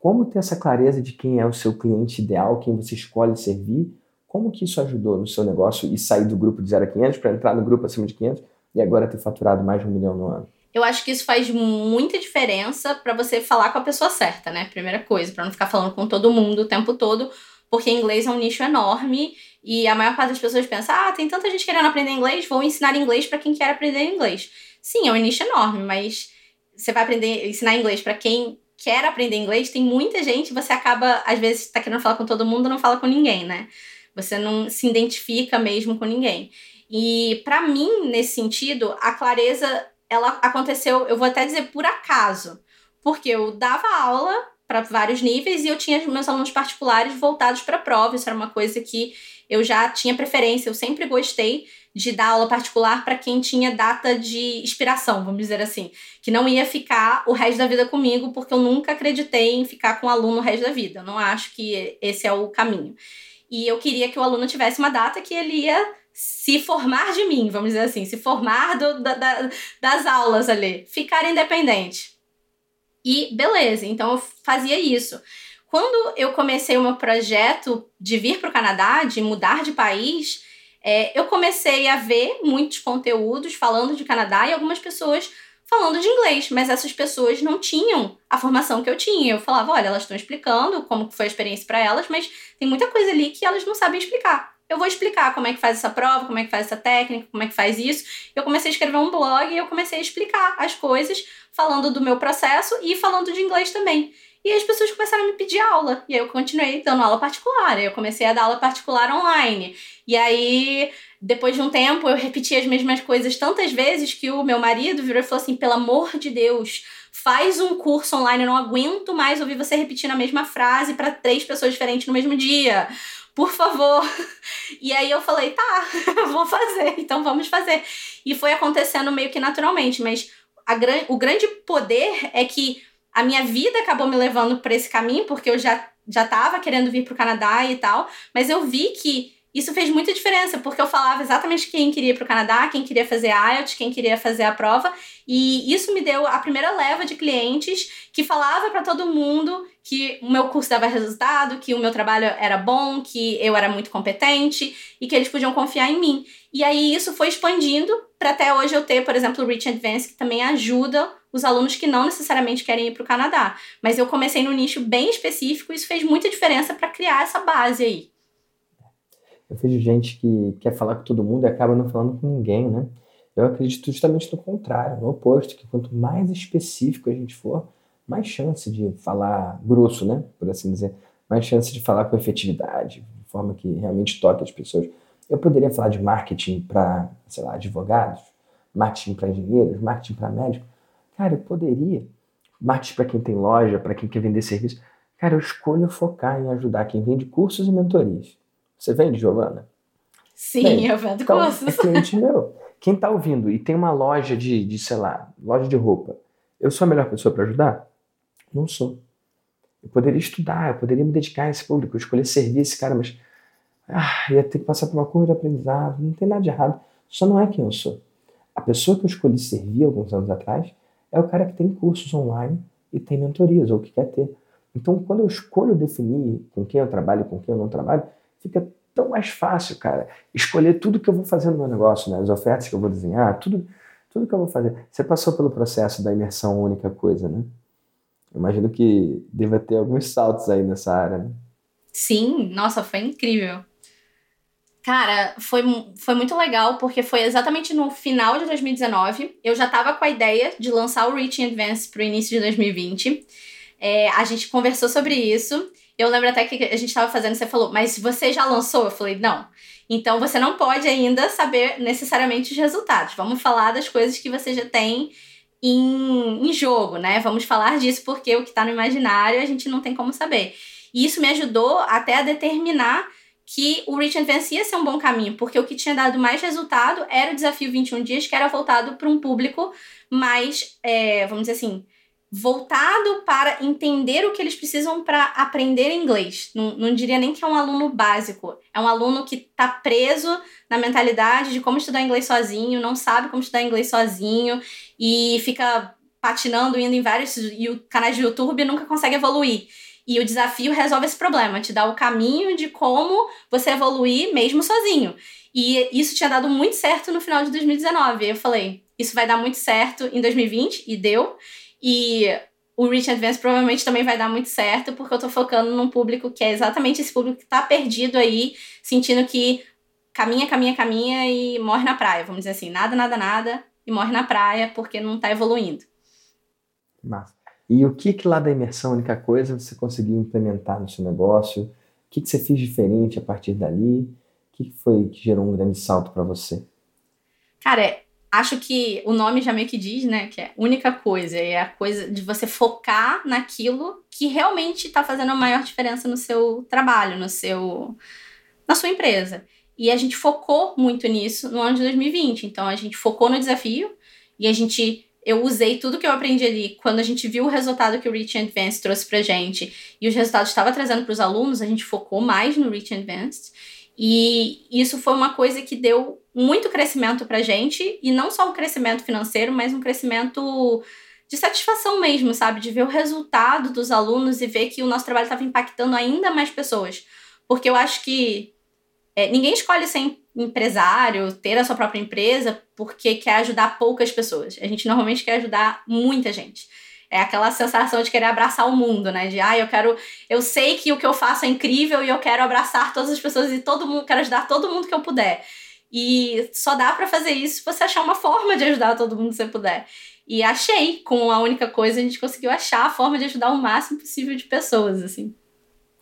Como ter essa clareza de quem é o seu cliente ideal, quem você escolhe servir como que isso ajudou no seu negócio e sair do grupo de 0 a 500 para entrar no grupo acima de 500 e agora ter faturado mais de um milhão no ano? Eu acho que isso faz muita diferença para você falar com a pessoa certa, né? Primeira coisa, para não ficar falando com todo mundo o tempo todo, porque inglês é um nicho enorme e a maior parte das pessoas pensa: ah, tem tanta gente querendo aprender inglês, vou ensinar inglês para quem quer aprender inglês. Sim, é um nicho enorme, mas você vai aprender ensinar inglês para quem quer aprender inglês, tem muita gente, você acaba, às vezes, tá querendo falar com todo mundo, não fala com ninguém, né? Você não se identifica mesmo com ninguém. E para mim, nesse sentido, a clareza ela aconteceu, eu vou até dizer por acaso, porque eu dava aula para vários níveis e eu tinha meus alunos particulares voltados para prova, isso era uma coisa que eu já tinha preferência, eu sempre gostei de dar aula particular para quem tinha data de expiração, vamos dizer assim, que não ia ficar o resto da vida comigo, porque eu nunca acreditei em ficar com o aluno o resto da vida. Eu não acho que esse é o caminho. E eu queria que o aluno tivesse uma data que ele ia se formar de mim, vamos dizer assim, se formar do, da, da, das aulas ali, ficar independente. E beleza, então eu fazia isso. Quando eu comecei o meu projeto de vir para o Canadá, de mudar de país, é, eu comecei a ver muitos conteúdos falando de Canadá e algumas pessoas falando de inglês, mas essas pessoas não tinham a formação que eu tinha. Eu falava, olha, elas estão explicando como foi a experiência para elas, mas tem muita coisa ali que elas não sabem explicar. Eu vou explicar como é que faz essa prova, como é que faz essa técnica, como é que faz isso. Eu comecei a escrever um blog e eu comecei a explicar as coisas, falando do meu processo e falando de inglês também. E as pessoas começaram a me pedir aula. E aí eu continuei dando aula particular. Eu comecei a dar aula particular online. E aí, depois de um tempo, eu repeti as mesmas coisas tantas vezes que o meu marido virou e falou assim: pelo amor de Deus, faz um curso online. Eu não aguento mais ouvir você repetindo a mesma frase para três pessoas diferentes no mesmo dia. Por favor. E aí eu falei, tá, vou fazer, então vamos fazer. E foi acontecendo meio que naturalmente, mas gran o grande poder é que a minha vida acabou me levando para esse caminho, porque eu já já estava querendo vir para o Canadá e tal, mas eu vi que isso fez muita diferença, porque eu falava exatamente quem queria ir para o Canadá, quem queria fazer IELTS, quem queria fazer a prova, e isso me deu a primeira leva de clientes que falava para todo mundo que o meu curso dava resultado, que o meu trabalho era bom, que eu era muito competente e que eles podiam confiar em mim. E aí isso foi expandindo para até hoje eu ter, por exemplo, o Rich Advance, que também ajuda os alunos que não necessariamente querem ir para o Canadá. Mas eu comecei no nicho bem específico e isso fez muita diferença para criar essa base aí. Eu vejo gente que quer falar com todo mundo e acaba não falando com ninguém, né? Eu acredito justamente no contrário, no oposto, que quanto mais específico a gente for, mais chance de falar grosso, né? Por assim dizer, mais chance de falar com efetividade, de forma que realmente toque as pessoas. Eu poderia falar de marketing para, sei lá, advogados, marketing para engenheiros, marketing para médicos, Cara, eu poderia. Marketing para quem tem loja, para quem quer vender serviço. Cara, eu escolho focar em ajudar quem vende cursos e mentorias. Você vende, Giovana? Sim, Bem, eu vendo então, cursos. É cliente meu. Quem está ouvindo e tem uma loja de, de, sei lá, loja de roupa, eu sou a melhor pessoa para ajudar? Não sou. Eu poderia estudar, eu poderia me dedicar a esse público, escolher servir esse cara, mas ah, ia ter que passar por uma curva de aprendizado, não tem nada de errado. Só não é quem eu sou. A pessoa que eu escolhi servir alguns anos atrás é o cara que tem cursos online e tem mentorias, ou que quer ter. Então, quando eu escolho definir com quem eu trabalho e com quem eu não trabalho, fica tão mais fácil, cara, escolher tudo que eu vou fazer no meu negócio, né? as ofertas que eu vou desenhar, tudo, tudo que eu vou fazer. Você passou pelo processo da imersão única coisa, né? Imagino que deva ter alguns saltos aí nessa área, né? Sim, nossa, foi incrível. Cara, foi, foi muito legal, porque foi exatamente no final de 2019. Eu já tava com a ideia de lançar o Reaching Advance pro início de 2020. É, a gente conversou sobre isso. Eu lembro até que a gente tava fazendo, você falou, mas você já lançou? Eu falei, não. Então você não pode ainda saber necessariamente os resultados. Vamos falar das coisas que você já tem em, em jogo, né? Vamos falar disso porque o que tá no imaginário a gente não tem como saber. E isso me ajudou até a determinar que o Rich Advance ia ser um bom caminho, porque o que tinha dado mais resultado era o desafio 21 dias, que era voltado para um público mais, é, vamos dizer assim, voltado para entender o que eles precisam para aprender inglês. Não, não diria nem que é um aluno básico, é um aluno que está preso na mentalidade de como estudar inglês sozinho, não sabe como estudar inglês sozinho e fica patinando, indo em vários canais de YouTube e nunca consegue evoluir. E o desafio resolve esse problema, te dá o caminho de como você evoluir mesmo sozinho. E isso tinha dado muito certo no final de 2019. Eu falei, isso vai dar muito certo em 2020, e deu. E o Reach Advance provavelmente também vai dar muito certo, porque eu tô focando num público que é exatamente esse público que tá perdido aí, sentindo que caminha, caminha, caminha e morre na praia, vamos dizer assim, nada, nada, nada, e morre na praia porque não tá evoluindo. Massa. E o que, que lá da imersão, a única coisa, você conseguiu implementar no seu negócio? O que, que você fez diferente a partir dali? O que foi que gerou um grande salto para você? Cara, acho que o nome já meio que diz, né? Que é única coisa. É a coisa de você focar naquilo que realmente está fazendo a maior diferença no seu trabalho, no seu. na sua empresa. E a gente focou muito nisso no ano de 2020. Então a gente focou no desafio e a gente. Eu usei tudo que eu aprendi ali quando a gente viu o resultado que o Reach Advanced trouxe pra gente e os resultados estava trazendo para os alunos, a gente focou mais no Reach Advanced. E isso foi uma coisa que deu muito crescimento pra gente, e não só um crescimento financeiro, mas um crescimento de satisfação mesmo, sabe? De ver o resultado dos alunos e ver que o nosso trabalho estava impactando ainda mais pessoas. Porque eu acho que é, ninguém escolhe ser empresário, ter a sua própria empresa, porque quer ajudar poucas pessoas. A gente normalmente quer ajudar muita gente. É aquela sensação de querer abraçar o mundo, né? De, ah, eu quero. Eu sei que o que eu faço é incrível e eu quero abraçar todas as pessoas e todo mundo, quero ajudar todo mundo que eu puder. E só dá para fazer isso se você achar uma forma de ajudar todo mundo que você puder. E achei, com a única coisa, a gente conseguiu achar a forma de ajudar o máximo possível de pessoas, assim.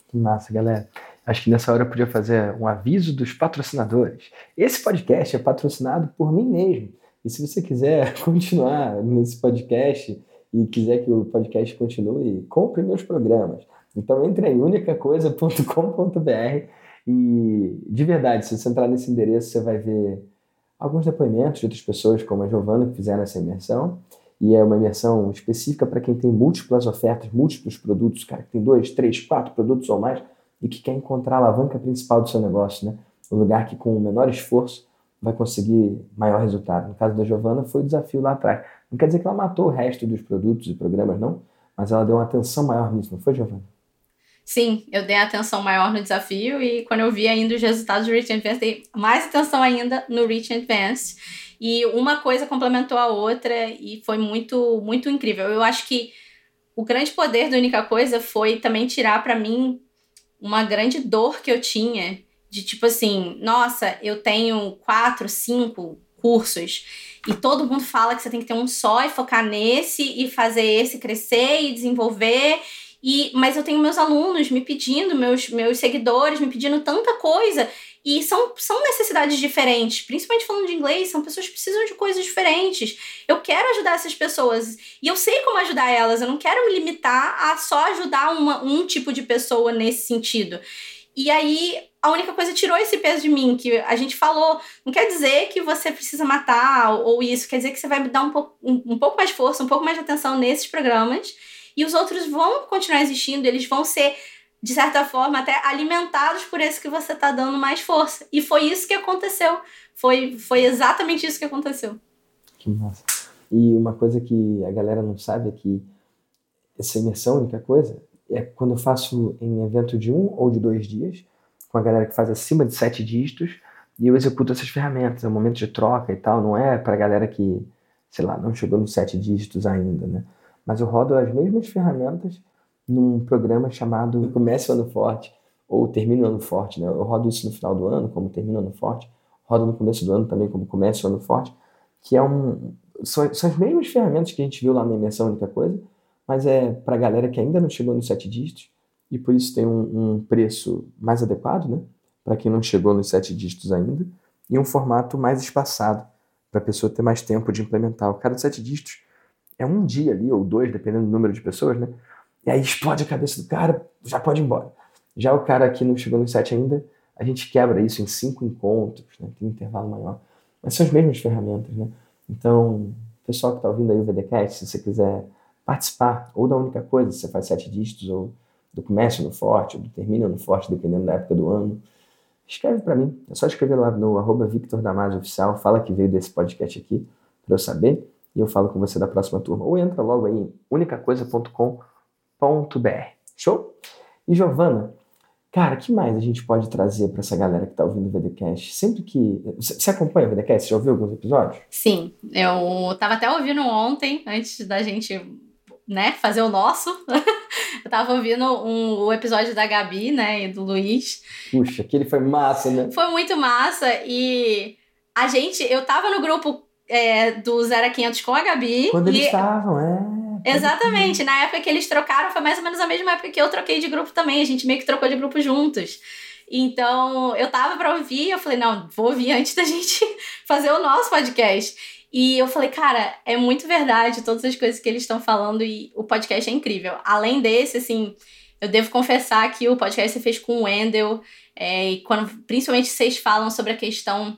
Que massa, galera. Acho que nessa hora eu podia fazer um aviso dos patrocinadores. Esse podcast é patrocinado por mim mesmo. E se você quiser continuar nesse podcast e quiser que o podcast continue, compre meus programas. Então entre em unicacoisa.com.br e de verdade, se você entrar nesse endereço, você vai ver alguns depoimentos de outras pessoas, como a Giovana, que fizeram essa imersão. E é uma imersão específica para quem tem múltiplas ofertas, múltiplos produtos, cara, que tem dois, três, quatro produtos ou mais e que quer encontrar a alavanca principal do seu negócio, né? O lugar que com o menor esforço vai conseguir maior resultado. No caso da Giovana, foi o desafio lá atrás. Não quer dizer que ela matou o resto dos produtos e programas, não, mas ela deu uma atenção maior nisso, não foi, Giovana? Sim, eu dei atenção maior no desafio e quando eu vi ainda os resultados do Reach Advanced, dei mais atenção ainda no Reach Advanced. E uma coisa complementou a outra e foi muito, muito incrível. Eu acho que o grande poder da única coisa foi também tirar para mim uma grande dor que eu tinha de tipo assim, nossa, eu tenho quatro, cinco cursos e todo mundo fala que você tem que ter um só e focar nesse e fazer esse crescer e desenvolver e, mas eu tenho meus alunos me pedindo, meus, meus seguidores me pedindo tanta coisa. E são, são necessidades diferentes, principalmente falando de inglês, são pessoas que precisam de coisas diferentes. Eu quero ajudar essas pessoas e eu sei como ajudar elas, eu não quero me limitar a só ajudar uma, um tipo de pessoa nesse sentido. E aí, a única coisa tirou esse peso de mim, que a gente falou, não quer dizer que você precisa matar ou isso, quer dizer que você vai dar um pouco, um, um pouco mais força, um pouco mais de atenção nesses programas e os outros vão continuar existindo, eles vão ser, de certa forma, até alimentados por esse que você está dando mais força. E foi isso que aconteceu. Foi, foi exatamente isso que aconteceu. Que massa. E uma coisa que a galera não sabe é que essa imersão, a única coisa, é quando eu faço em evento de um ou de dois dias, com a galera que faz acima de sete dígitos, e eu executo essas ferramentas, é um momento de troca e tal, não é para a galera que, sei lá, não chegou nos sete dígitos ainda, né? Mas eu rodo as mesmas ferramentas num programa chamado Comece o Ano Forte ou Termine o Ano Forte. Né? Eu rodo isso no final do ano, como Termine o Ano Forte, rodo no começo do ano também, como Comece o Ano Forte, que é um, são, são as mesmas ferramentas que a gente viu lá na imersão Única Coisa, mas é para a galera que ainda não chegou nos sete dígitos e por isso tem um, um preço mais adequado, né? Para quem não chegou nos sete dígitos ainda, e um formato mais espaçado, para a pessoa ter mais tempo de implementar. O cada sete dígitos é um dia ali, ou dois, dependendo do número de pessoas, né? E aí explode a cabeça do cara, já pode ir embora. Já o cara que não chegou no set ainda, a gente quebra isso em cinco encontros, né? tem um intervalo maior. Mas são as mesmas ferramentas, né? Então, pessoal que está ouvindo aí o VDCast, se você quiser participar, ou da única coisa, se você faz sete dígitos, ou do comércio no forte, ou do termina no forte, dependendo da época do ano, escreve para mim. É só escrever lá no arroba Victor Damasio Oficial, fala que veio desse podcast aqui, para eu saber e eu falo com você da próxima turma. Ou entra logo aí em unicacoisa.com.br. Show? E Giovana, cara, que mais a gente pode trazer para essa galera que está ouvindo o VDcast? Sempre que. Você acompanha o VDcast? Você já ouviu alguns episódios? Sim, eu tava até ouvindo ontem, antes da gente né, fazer o nosso. eu tava ouvindo um, o episódio da Gabi, né, e do Luiz. Puxa, aquele foi massa, né? Foi muito massa e a gente, eu tava no grupo é, do 0 a 500 com a Gabi. Quando eles estavam, é. Exatamente. Na época que eles trocaram, foi mais ou menos a mesma época que eu troquei de grupo também. A gente meio que trocou de grupo juntos. Então, eu tava para ouvir, eu falei, não, vou ouvir antes da gente fazer o nosso podcast. E eu falei, cara, é muito verdade todas as coisas que eles estão falando e o podcast é incrível. Além desse, assim, eu devo confessar que o podcast você fez com o Wendel, é, e quando principalmente vocês falam sobre a questão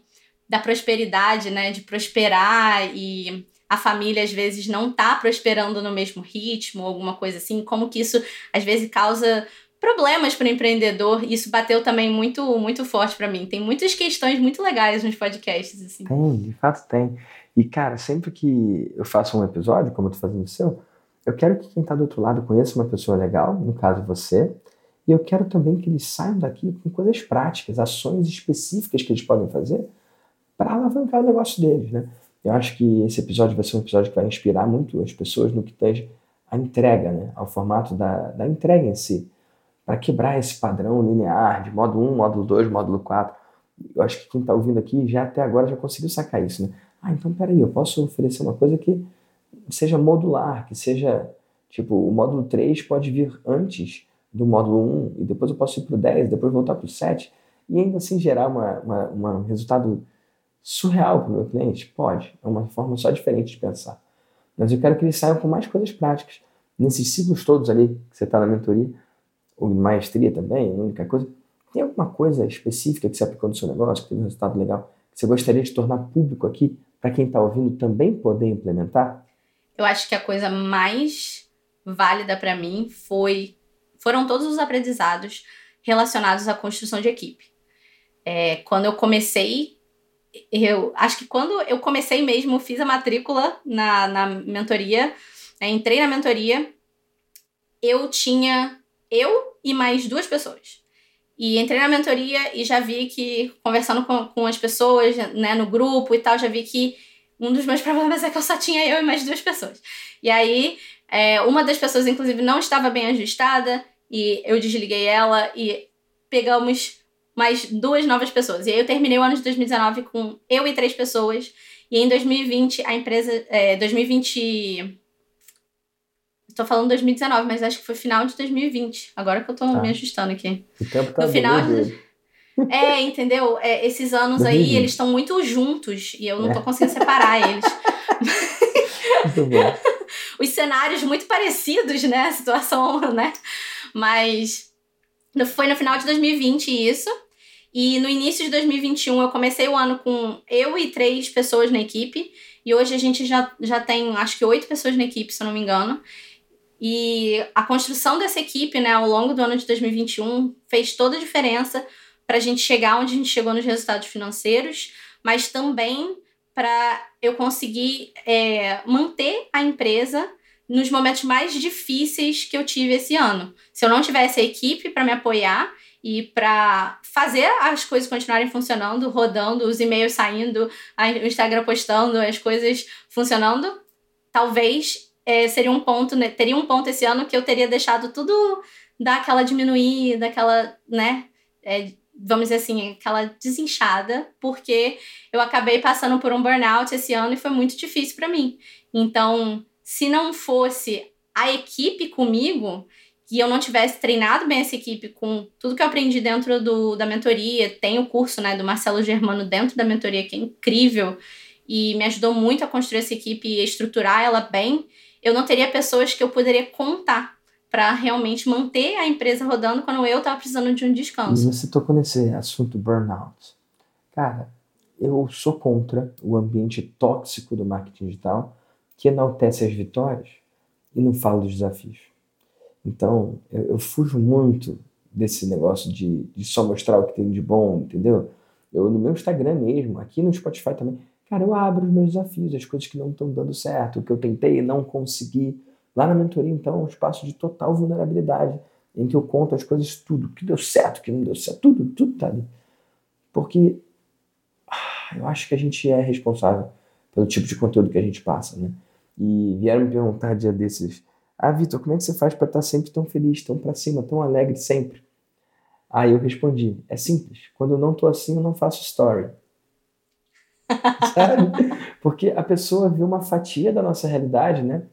da prosperidade, né, de prosperar e a família às vezes não tá prosperando no mesmo ritmo, alguma coisa assim, como que isso às vezes causa problemas para o empreendedor. Isso bateu também muito muito forte para mim. Tem muitas questões muito legais nos podcasts assim. Tem, de fato tem. E cara, sempre que eu faço um episódio, como eu tô fazendo o seu, eu quero que quem está do outro lado conheça uma pessoa legal, no caso você, e eu quero também que eles saiam daqui com coisas práticas, ações específicas que eles podem fazer para alavancar o negócio deles, né? Eu acho que esse episódio vai ser um episódio que vai inspirar muito as pessoas no que tange a entrega, né? Ao formato da, da entrega em si. Para quebrar esse padrão linear de módulo 1, módulo 2, módulo 4. Eu acho que quem está ouvindo aqui já até agora já conseguiu sacar isso, né? Ah, então peraí, eu posso oferecer uma coisa que seja modular, que seja, tipo, o módulo 3 pode vir antes do módulo 1 e depois eu posso ir para o 10, depois voltar para o 7 e ainda assim gerar uma, uma, um resultado surreal para o meu cliente? Pode. É uma forma só diferente de pensar. Mas eu quero que eles saiam com mais coisas práticas. Nesses ciclos todos ali que você está na mentoria, ou maestria também, a única coisa, tem alguma coisa específica que você aplicou no seu negócio, que teve um resultado legal, que você gostaria de tornar público aqui, para quem está ouvindo também poder implementar? Eu acho que a coisa mais válida para mim foi foram todos os aprendizados relacionados à construção de equipe. É, quando eu comecei eu acho que quando eu comecei mesmo, fiz a matrícula na, na mentoria, né, entrei na mentoria, eu tinha eu e mais duas pessoas. E entrei na mentoria e já vi que, conversando com, com as pessoas, né, no grupo e tal, já vi que um dos meus problemas é que eu só tinha eu e mais duas pessoas. E aí, é, uma das pessoas, inclusive, não estava bem ajustada e eu desliguei ela e pegamos mais duas novas pessoas. E aí eu terminei o ano de 2019 com eu e três pessoas. E em 2020, a empresa. É, 2020. Estou falando 2019, mas acho que foi final de 2020. Agora que eu tô tá. me ajustando aqui. O tempo tá no final de... É, entendeu? É, esses anos aí, eles estão muito juntos e eu não é. tô conseguindo separar eles. Muito bom. Os cenários muito parecidos, né? A situação, né? Mas foi no final de 2020 isso. E no início de 2021 eu comecei o ano com eu e três pessoas na equipe. E hoje a gente já, já tem acho que oito pessoas na equipe, se eu não me engano. E a construção dessa equipe, né, ao longo do ano de 2021, fez toda a diferença para a gente chegar onde a gente chegou nos resultados financeiros, mas também para eu conseguir é, manter a empresa nos momentos mais difíceis que eu tive esse ano. Se eu não tivesse a equipe para me apoiar e para fazer as coisas continuarem funcionando, rodando, os e-mails saindo, o Instagram postando, as coisas funcionando, talvez é, seria um ponto, né, teria um ponto esse ano que eu teria deixado tudo dar aquela diminuir, daquela, né, é, vamos dizer assim, aquela desinchada, porque eu acabei passando por um burnout esse ano e foi muito difícil para mim. Então, se não fosse a equipe comigo, que eu não tivesse treinado bem essa equipe com tudo que eu aprendi dentro do, da mentoria, tem o curso né, do Marcelo Germano dentro da mentoria, que é incrível, e me ajudou muito a construir essa equipe e estruturar ela bem, eu não teria pessoas que eu poderia contar para realmente manter a empresa rodando quando eu estava precisando de um descanso. E você tocou nesse assunto burnout. Cara, eu sou contra o ambiente tóxico do marketing digital, que enaltece as vitórias e não fala dos desafios. Então, eu, eu fujo muito desse negócio de, de, só mostrar o que tem de bom, entendeu? Eu no meu Instagram mesmo, aqui no Spotify também, cara, eu abro os meus desafios, as coisas que não estão dando certo, o que eu tentei e não consegui. Lá na mentoria, então, é um espaço de total vulnerabilidade, em que eu conto as coisas, tudo, que deu certo, o que não deu certo, tudo, tudo tá ali. Porque ah, eu acho que a gente é responsável pelo tipo de conteúdo que a gente passa, né? E vieram me perguntar dia desses: Ah, Vitor, como é que você faz para estar tá sempre tão feliz, tão para cima, tão alegre sempre? Aí eu respondi: É simples. Quando eu não tô assim, eu não faço story. Sabe? Porque a pessoa vê uma fatia da nossa realidade, né?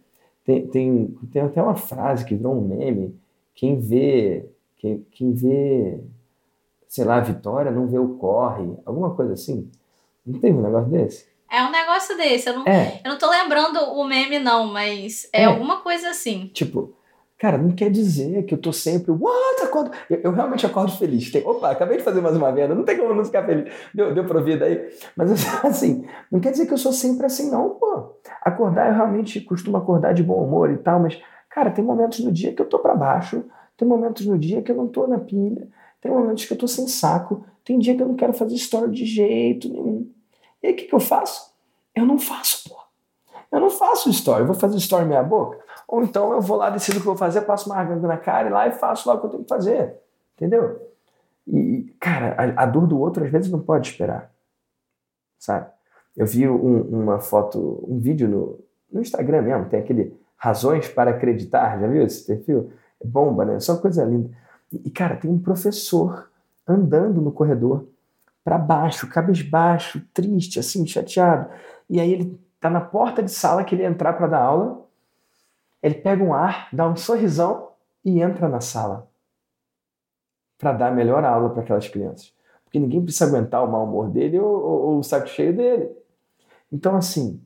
Tem, tem, tem até uma frase que virou um meme: quem vê, quem, quem vê sei lá, vitória, não vê o corre, alguma coisa assim. Não teve um negócio desse? É um negócio desse. Eu não, é. eu não tô lembrando o meme, não, mas é, é, alguma coisa assim. Tipo, cara, não quer dizer que eu tô sempre. What? Acordo. Eu, eu realmente acordo feliz. Tem, opa, acabei de fazer mais uma venda, não tem como não ficar feliz. Deu, deu vida aí. Mas assim, não quer dizer que eu sou sempre assim, não, pô. Acordar, eu realmente costumo acordar de bom humor e tal, mas, cara, tem momentos no dia que eu tô para baixo, tem momentos no dia que eu não tô na pilha, tem momentos que eu tô sem saco, tem dia que eu não quero fazer story de jeito nenhum. E aí o que, que eu faço? Eu não faço, pô. Eu não faço story, eu vou fazer story meia boca. Ou então eu vou lá, decido o que eu vou fazer, passo uma água na cara e lá e faço lá o que eu tenho que fazer. Entendeu? E, cara, a, a dor do outro às vezes não pode esperar. Sabe? Eu vi um, uma foto, um vídeo no, no Instagram mesmo, tem aquele Razões para Acreditar, já viu esse perfil? É bomba, né? Só coisa linda. E cara, tem um professor andando no corredor para baixo, cabisbaixo, triste, assim, chateado. E aí ele tá na porta de sala que ele entrar para dar aula. Ele pega um ar, dá um sorrisão e entra na sala para dar a melhor aula para aquelas crianças. Porque ninguém precisa aguentar o mau humor dele ou, ou, ou o saco cheio dele. Então, assim,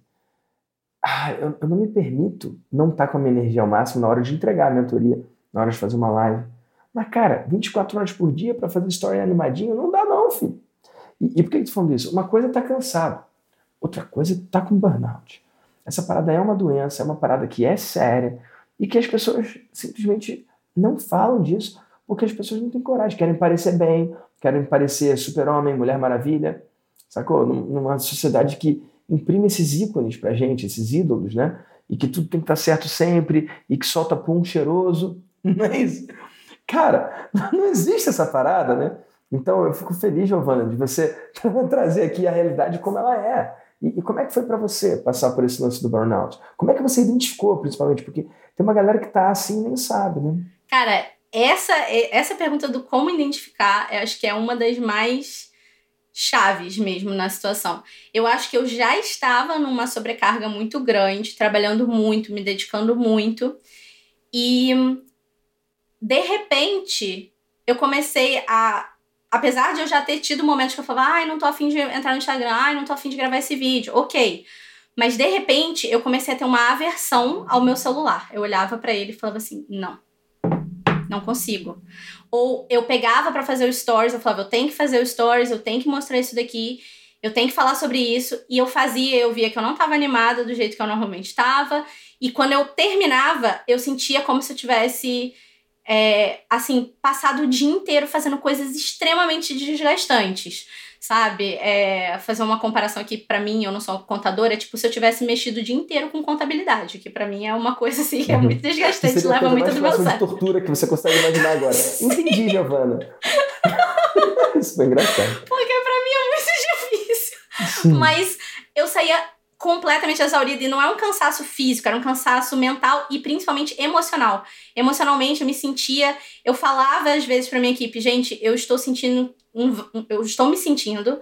ah, eu, eu, não me permito não estar tá com a minha energia ao máximo na hora de entregar a mentoria, na hora de fazer uma live. Mas, cara, 24 horas por dia para fazer história animadinha, não dá não, filho. E, e por que eu tô falando isso? Uma coisa é estar tá cansado, outra coisa é estar tá com burnout. Essa parada é uma doença, é uma parada que é séria e que as pessoas simplesmente não falam disso porque as pessoas não têm coragem, querem parecer bem, querem parecer super-homem, mulher maravilha, sacou? Numa sociedade que imprime esses ícones pra gente, esses ídolos, né? E que tudo tem que estar certo sempre e que solta pum cheiroso. Não é isso? Cara, não existe essa parada, né? Então eu fico feliz, Giovana, de você trazer aqui a realidade como ela é. E, e como é que foi para você passar por esse lance do burnout? Como é que você identificou, principalmente? Porque tem uma galera que tá assim e nem sabe, né? Cara, essa, essa pergunta do como identificar, eu acho que é uma das mais chaves mesmo na situação. Eu acho que eu já estava numa sobrecarga muito grande, trabalhando muito, me dedicando muito. E de repente, eu comecei a apesar de eu já ter tido momentos que eu falava, ai, não tô afim de entrar no Instagram, ai, não tô afim de gravar esse vídeo, ok. Mas de repente eu comecei a ter uma aversão ao meu celular. Eu olhava para ele e falava assim: não, não consigo. Ou eu pegava para fazer o stories, eu falava: eu tenho que fazer o stories, eu tenho que mostrar isso daqui, eu tenho que falar sobre isso. E eu fazia, eu via que eu não estava animada do jeito que eu normalmente estava. E quando eu terminava, eu sentia como se eu tivesse é, assim, passado o dia inteiro fazendo coisas extremamente desgastantes, sabe? É, fazer uma comparação aqui para mim, eu não sou contadora, é tipo se eu tivesse mexido o dia inteiro com contabilidade, que para mim é uma coisa assim que é muito desgastante, leva muito do meu sangue. tortura que você consegue imaginar agora. Entendi, Giovana. Isso foi engraçado. Porque para mim é muito difícil. Sim. Mas eu saía completamente exaurida e não é um cansaço físico, era um cansaço mental e principalmente emocional. Emocionalmente eu me sentia, eu falava às vezes para minha equipe, gente, eu estou sentindo um, eu estou me sentindo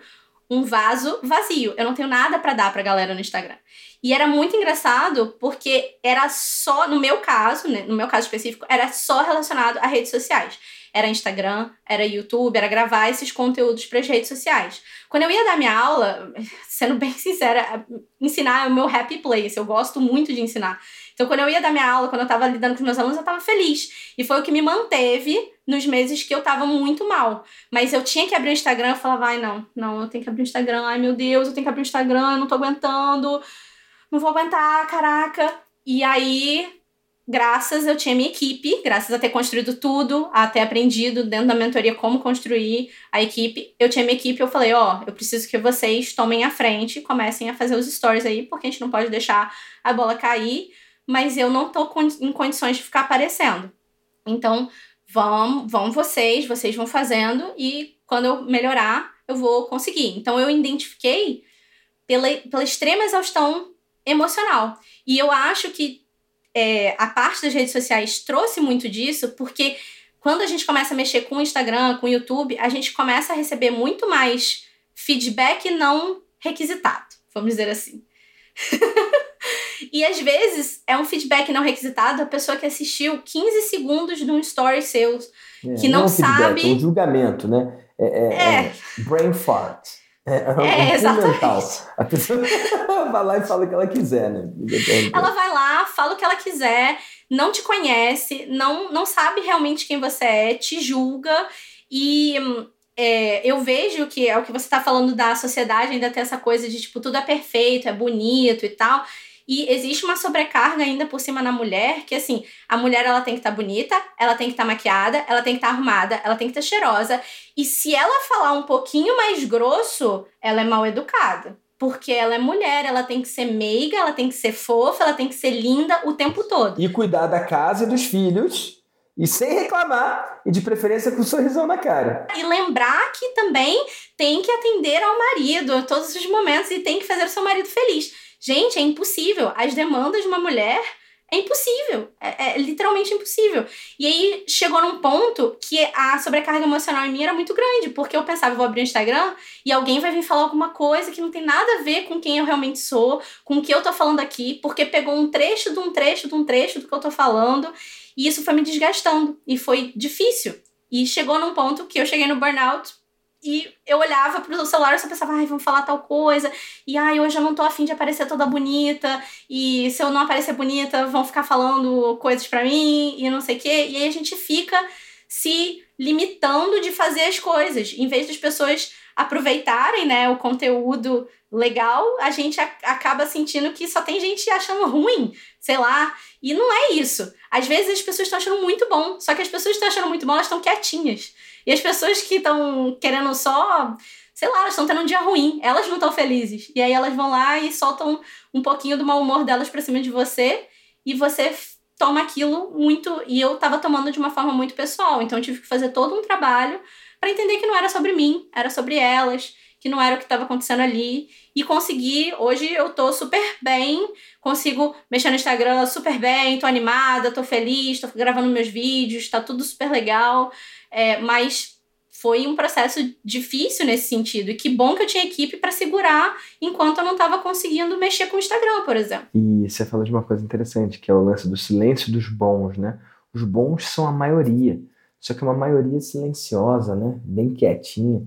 um vaso vazio. Eu não tenho nada para dar pra galera no Instagram. E era muito engraçado porque era só, no meu caso, né, no meu caso específico, era só relacionado a redes sociais. Era Instagram, era YouTube, era gravar esses conteúdos para as redes sociais. Quando eu ia dar minha aula, sendo bem sincera, ensinar é o meu happy place. Eu gosto muito de ensinar. Então, quando eu ia dar minha aula, quando eu estava lidando com meus alunos, eu estava feliz. E foi o que me manteve nos meses que eu estava muito mal. Mas eu tinha que abrir o Instagram, eu falava, ai, não, não, eu tenho que abrir o Instagram, ai, meu Deus, eu tenho que abrir o Instagram, eu não tô aguentando, não vou aguentar, caraca. E aí, graças eu tinha minha equipe, graças a ter construído tudo, a ter aprendido dentro da mentoria como construir a equipe, eu tinha minha equipe, eu falei, ó, oh, eu preciso que vocês tomem a frente, comecem a fazer os stories aí, porque a gente não pode deixar a bola cair, mas eu não tô em condições de ficar aparecendo. Então, vão, vão vocês, vocês vão fazendo e quando eu melhorar, eu vou conseguir. Então eu identifiquei pela, pela extrema exaustão emocional. E eu acho que é, a parte das redes sociais trouxe muito disso, porque quando a gente começa a mexer com o Instagram, com o YouTube, a gente começa a receber muito mais feedback não requisitado, vamos dizer assim. e às vezes é um feedback não requisitado a pessoa que assistiu 15 segundos de um story seu, é, que não, não é um sabe. Feedback, é um julgamento, né? É, é, é. é brain fart. É, é, é exatamente. A pessoa vai lá e fala o que ela quiser, né? Ela vai lá, fala o que ela quiser, não te conhece, não, não sabe realmente quem você é, te julga e é, eu vejo que é o que você está falando da sociedade ainda ter essa coisa de tipo tudo é perfeito, é bonito e tal. E existe uma sobrecarga ainda por cima na mulher, que assim, a mulher ela tem que estar tá bonita, ela tem que estar tá maquiada, ela tem que estar tá arrumada, ela tem que estar tá cheirosa. E se ela falar um pouquinho mais grosso, ela é mal educada. Porque ela é mulher, ela tem que ser meiga, ela tem que ser fofa, ela tem que ser linda o tempo todo. E cuidar da casa e dos filhos. E sem reclamar, e de preferência com um sorrisão na cara. E lembrar que também tem que atender ao marido a todos os momentos e tem que fazer o seu marido feliz. Gente, é impossível. As demandas de uma mulher é impossível. É, é, literalmente impossível. E aí chegou num ponto que a sobrecarga emocional em mim era muito grande, porque eu pensava, vou abrir o Instagram e alguém vai vir falar alguma coisa que não tem nada a ver com quem eu realmente sou, com o que eu tô falando aqui, porque pegou um trecho de um trecho de um trecho do que eu tô falando. E isso foi me desgastando. E foi difícil. E chegou num ponto que eu cheguei no burnout e eu olhava pro celular e só pensava, ai, vamos falar tal coisa. E ai, hoje eu não tô afim de aparecer toda bonita. E se eu não aparecer bonita, vão ficar falando coisas para mim e não sei o quê. E aí a gente fica se limitando de fazer as coisas. Em vez das pessoas aproveitarem, né, o conteúdo legal, a gente acaba sentindo que só tem gente achando ruim, sei lá. E não é isso. Às vezes as pessoas estão achando muito bom, só que as pessoas que estão achando muito bom, elas estão quietinhas. E as pessoas que estão querendo só, sei lá, elas estão tendo um dia ruim, elas não estão felizes. E aí elas vão lá e soltam um pouquinho do mau humor delas pra cima de você e você toma aquilo muito. E eu tava tomando de uma forma muito pessoal, então eu tive que fazer todo um trabalho para entender que não era sobre mim, era sobre elas, que não era o que estava acontecendo ali. E consegui, hoje eu tô super bem, consigo mexer no Instagram super bem, tô animada, tô feliz, tô gravando meus vídeos, tá tudo super legal. É, mas foi um processo difícil nesse sentido. E que bom que eu tinha equipe para segurar enquanto eu não estava conseguindo mexer com o Instagram, por exemplo. E você falou de uma coisa interessante, que é o lance do silêncio dos bons, né? Os bons são a maioria, só que uma maioria silenciosa, né? Bem quietinha.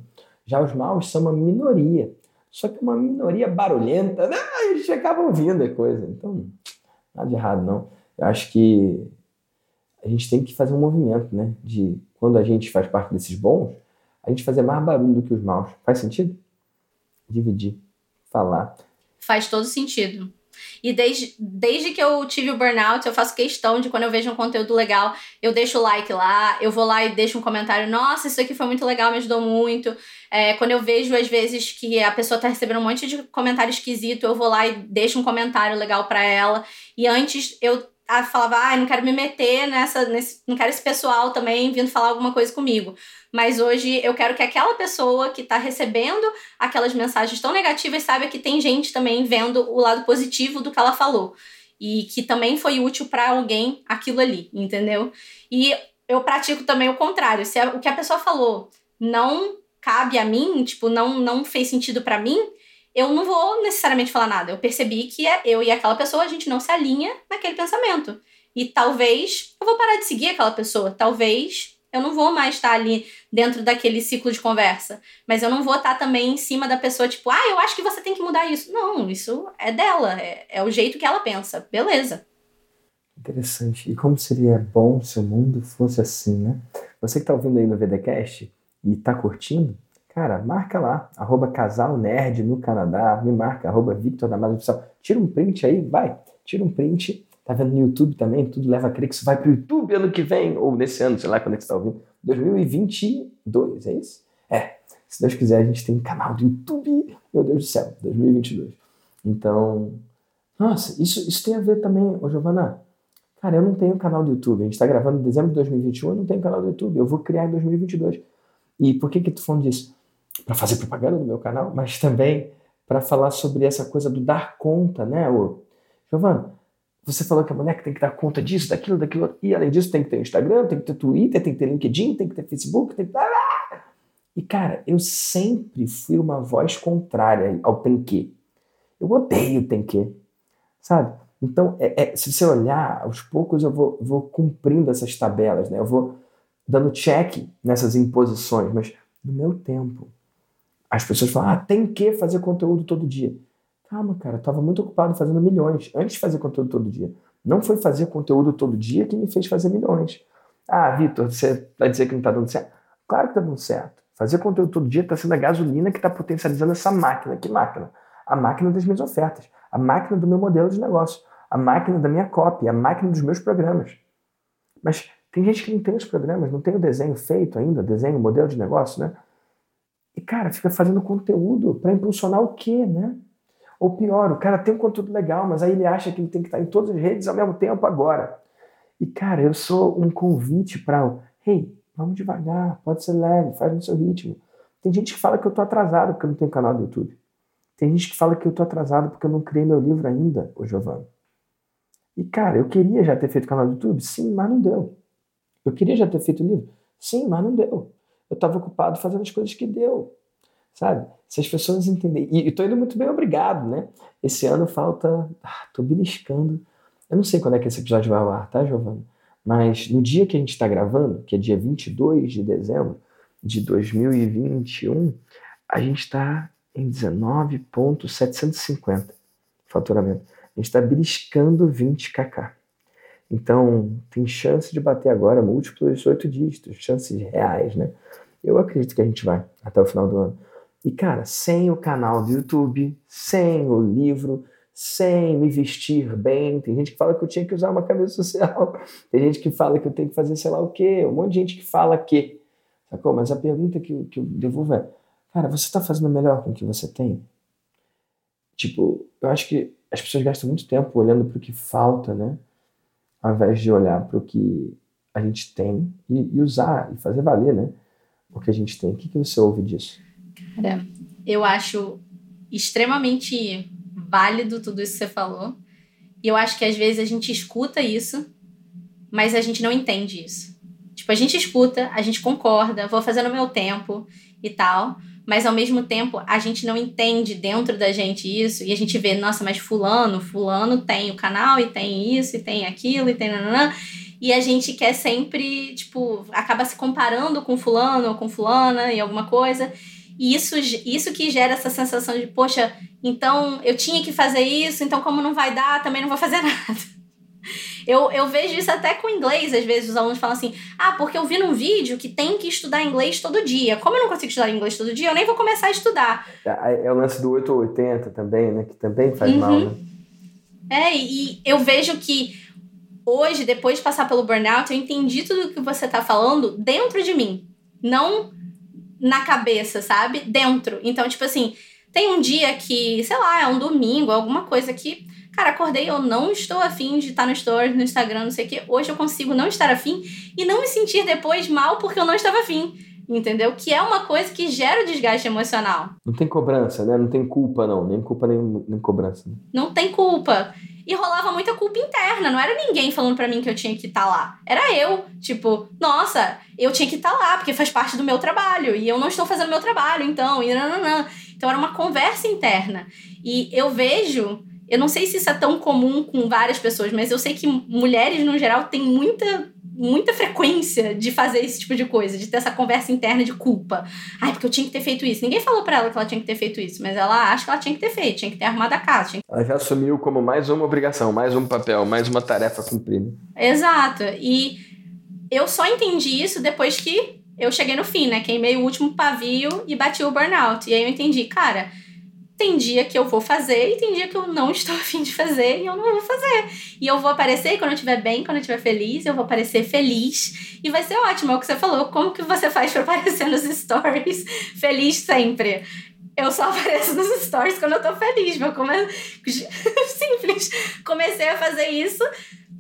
Já os maus são uma minoria, só que uma minoria barulhenta, né? gente acaba ouvindo a coisa. Então, nada de errado, não. Eu acho que a gente tem que fazer um movimento, né? De quando a gente faz parte desses bons, a gente fazer mais barulho do que os maus. Faz sentido? Dividir, falar. Faz todo sentido. E desde, desde que eu tive o burnout, eu faço questão de quando eu vejo um conteúdo legal, eu deixo o like lá, eu vou lá e deixo um comentário, nossa, isso aqui foi muito legal, me ajudou muito. É, quando eu vejo, às vezes, que a pessoa tá recebendo um monte de comentário esquisito, eu vou lá e deixo um comentário legal para ela. E antes eu a, falava, ah, não quero me meter nessa, nesse, não quero esse pessoal também vindo falar alguma coisa comigo. Mas hoje eu quero que aquela pessoa que está recebendo aquelas mensagens tão negativas saiba que tem gente também vendo o lado positivo do que ela falou. E que também foi útil para alguém aquilo ali, entendeu? E eu pratico também o contrário. Se o que a pessoa falou não cabe a mim, tipo, não, não fez sentido para mim, eu não vou necessariamente falar nada. Eu percebi que é eu e aquela pessoa, a gente não se alinha naquele pensamento. E talvez eu vou parar de seguir aquela pessoa. Talvez eu não vou mais estar ali dentro daquele ciclo de conversa. Mas eu não vou estar também em cima da pessoa, tipo, ah, eu acho que você tem que mudar isso. Não, isso é dela. É, é o jeito que ela pensa. Beleza. Interessante. E como seria bom se o mundo fosse assim, né? Você que está ouvindo aí no VDCast e está curtindo, Cara, marca lá, arroba casal nerd no Canadá, me marca, arroba Victor Damasio Oficial. Tira um print aí, vai, tira um print. Tá vendo no YouTube também? Tudo leva a crer que isso vai pro YouTube ano que vem, ou nesse ano, sei lá quando é que você tá ouvindo. 2022, é isso? É. Se Deus quiser, a gente tem canal do YouTube. Meu Deus do céu, 2022. Então, nossa, isso, isso tem a ver também, ô Giovana. Cara, eu não tenho canal do YouTube. A gente tá gravando em dezembro de 2021, eu não tenho canal do YouTube. Eu vou criar em 2022. E por que que tu falando disso? Para fazer propaganda no meu canal, mas também para falar sobre essa coisa do dar conta, né? O, Giovana, você falou que a mulher tem que dar conta disso, daquilo, daquilo, e além disso tem que ter Instagram, tem que ter Twitter, tem que ter LinkedIn, tem que ter Facebook, tem que ter... E cara, eu sempre fui uma voz contrária ao tem que. Eu odeio tem que, sabe? Então, é, é, se você olhar, aos poucos eu vou, vou cumprindo essas tabelas, né? Eu vou dando check nessas imposições, mas no meu tempo. As pessoas falam, ah, tem que fazer conteúdo todo dia. Calma, cara, eu estava muito ocupado fazendo milhões antes de fazer conteúdo todo dia. Não foi fazer conteúdo todo dia que me fez fazer milhões. Ah, Vitor, você vai dizer que não está dando certo? Claro que está dando certo. Fazer conteúdo todo dia está sendo a gasolina que está potencializando essa máquina. Que máquina? A máquina das minhas ofertas, a máquina do meu modelo de negócio, a máquina da minha cópia, a máquina dos meus programas. Mas tem gente que não tem os programas, não tem o desenho feito ainda, desenho, modelo de negócio, né? E, cara, fica fazendo conteúdo para impulsionar o quê, né? Ou pior, o cara tem um conteúdo legal, mas aí ele acha que ele tem que estar em todas as redes ao mesmo tempo agora. E, cara, eu sou um convite para, hey, vamos devagar, pode ser leve, faz no seu ritmo. Tem gente que fala que eu tô atrasado porque eu não tenho canal do YouTube. Tem gente que fala que eu tô atrasado porque eu não criei meu livro ainda, ô Giovanni. E, cara, eu queria já ter feito canal do YouTube? Sim, mas não deu. Eu queria já ter feito livro? Sim, mas não deu. Eu estava ocupado fazendo as coisas que deu. Sabe? Se as pessoas entenderem. E estou indo muito bem, obrigado, né? Esse ano falta. Ah, tô beliscando. Eu não sei quando é que esse episódio vai ao ar, tá, Giovana? Mas no dia que a gente está gravando, que é dia 22 de dezembro de 2021, a gente está em 19,750 faturamento. A gente está beliscando 20 kk. Então, tem chance de bater agora múltiplos oito dígitos, chances reais, né? Eu acredito que a gente vai até o final do ano. E, cara, sem o canal do YouTube, sem o livro, sem me vestir bem. Tem gente que fala que eu tinha que usar uma camisa social. Tem gente que fala que eu tenho que fazer sei lá o quê. Um monte de gente que fala que. Sacou? Mas a pergunta que eu, que eu devolvo é: cara, você está fazendo melhor com o que você tem? Tipo, eu acho que as pessoas gastam muito tempo olhando para o que falta, né? Ao invés de olhar para o que a gente tem e, e, usar e fazer valer, né? O que a gente tem. O que, que você ouve disso? Cara, eu acho extremamente válido tudo isso que você falou. E eu acho que às vezes a gente escuta isso, mas a gente não entende isso. Tipo, a gente escuta, a gente concorda, vou fazer no meu tempo e tal, mas ao mesmo tempo a gente não entende dentro da gente isso e a gente vê, nossa, mas fulano, fulano tem o canal e tem isso e tem aquilo e tem nananã, e a gente quer sempre, tipo, acaba se comparando com fulano ou com fulana e alguma coisa. E isso, isso que gera essa sensação de, poxa, então eu tinha que fazer isso, então como não vai dar, também não vou fazer nada. Eu, eu vejo isso até com inglês, às vezes os alunos falam assim: ah, porque eu vi num vídeo que tem que estudar inglês todo dia. Como eu não consigo estudar inglês todo dia, eu nem vou começar a estudar. É, é o lance do 8 ou 80 também, né? Que também faz uhum. mal, né? É, e eu vejo que hoje, depois de passar pelo burnout, eu entendi tudo o que você tá falando dentro de mim. Não na cabeça, sabe? Dentro. Então, tipo assim, tem um dia que, sei lá, é um domingo, alguma coisa que, cara, acordei, eu não estou afim de estar no story, no Instagram, não sei o quê. Hoje eu consigo não estar afim e não me sentir depois mal porque eu não estava afim. Entendeu? Que é uma coisa que gera o desgaste emocional. Não tem cobrança, né? Não tem culpa, não. Nem culpa, nem, nem cobrança. Né? Não tem culpa e rolava muita culpa interna. Não era ninguém falando para mim que eu tinha que estar tá lá. Era eu. Tipo, nossa, eu tinha que estar tá lá, porque faz parte do meu trabalho. E eu não estou fazendo meu trabalho, então. E nananã. Então era uma conversa interna. E eu vejo. Eu não sei se isso é tão comum com várias pessoas, mas eu sei que mulheres, no geral, têm muita muita frequência de fazer esse tipo de coisa, de ter essa conversa interna de culpa. Ai, porque eu tinha que ter feito isso. Ninguém falou para ela que ela tinha que ter feito isso, mas ela acha que ela tinha que ter feito, tinha que ter arrumado a casa. Tinha... Ela já assumiu como mais uma obrigação, mais um papel, mais uma tarefa a cumprir. Né? Exato. E eu só entendi isso depois que eu cheguei no fim, né? Queimei o último pavio e bati o burnout. E aí eu entendi, cara, tem dia que eu vou fazer e tem dia que eu não estou afim de fazer e eu não vou fazer. E eu vou aparecer quando eu estiver bem, quando eu estiver feliz, eu vou aparecer feliz e vai ser ótimo. É o que você falou. Como que você faz para aparecer nos stories feliz sempre? Eu só apareço nos stories quando eu tô feliz, meu. Como é simples. Comecei a fazer isso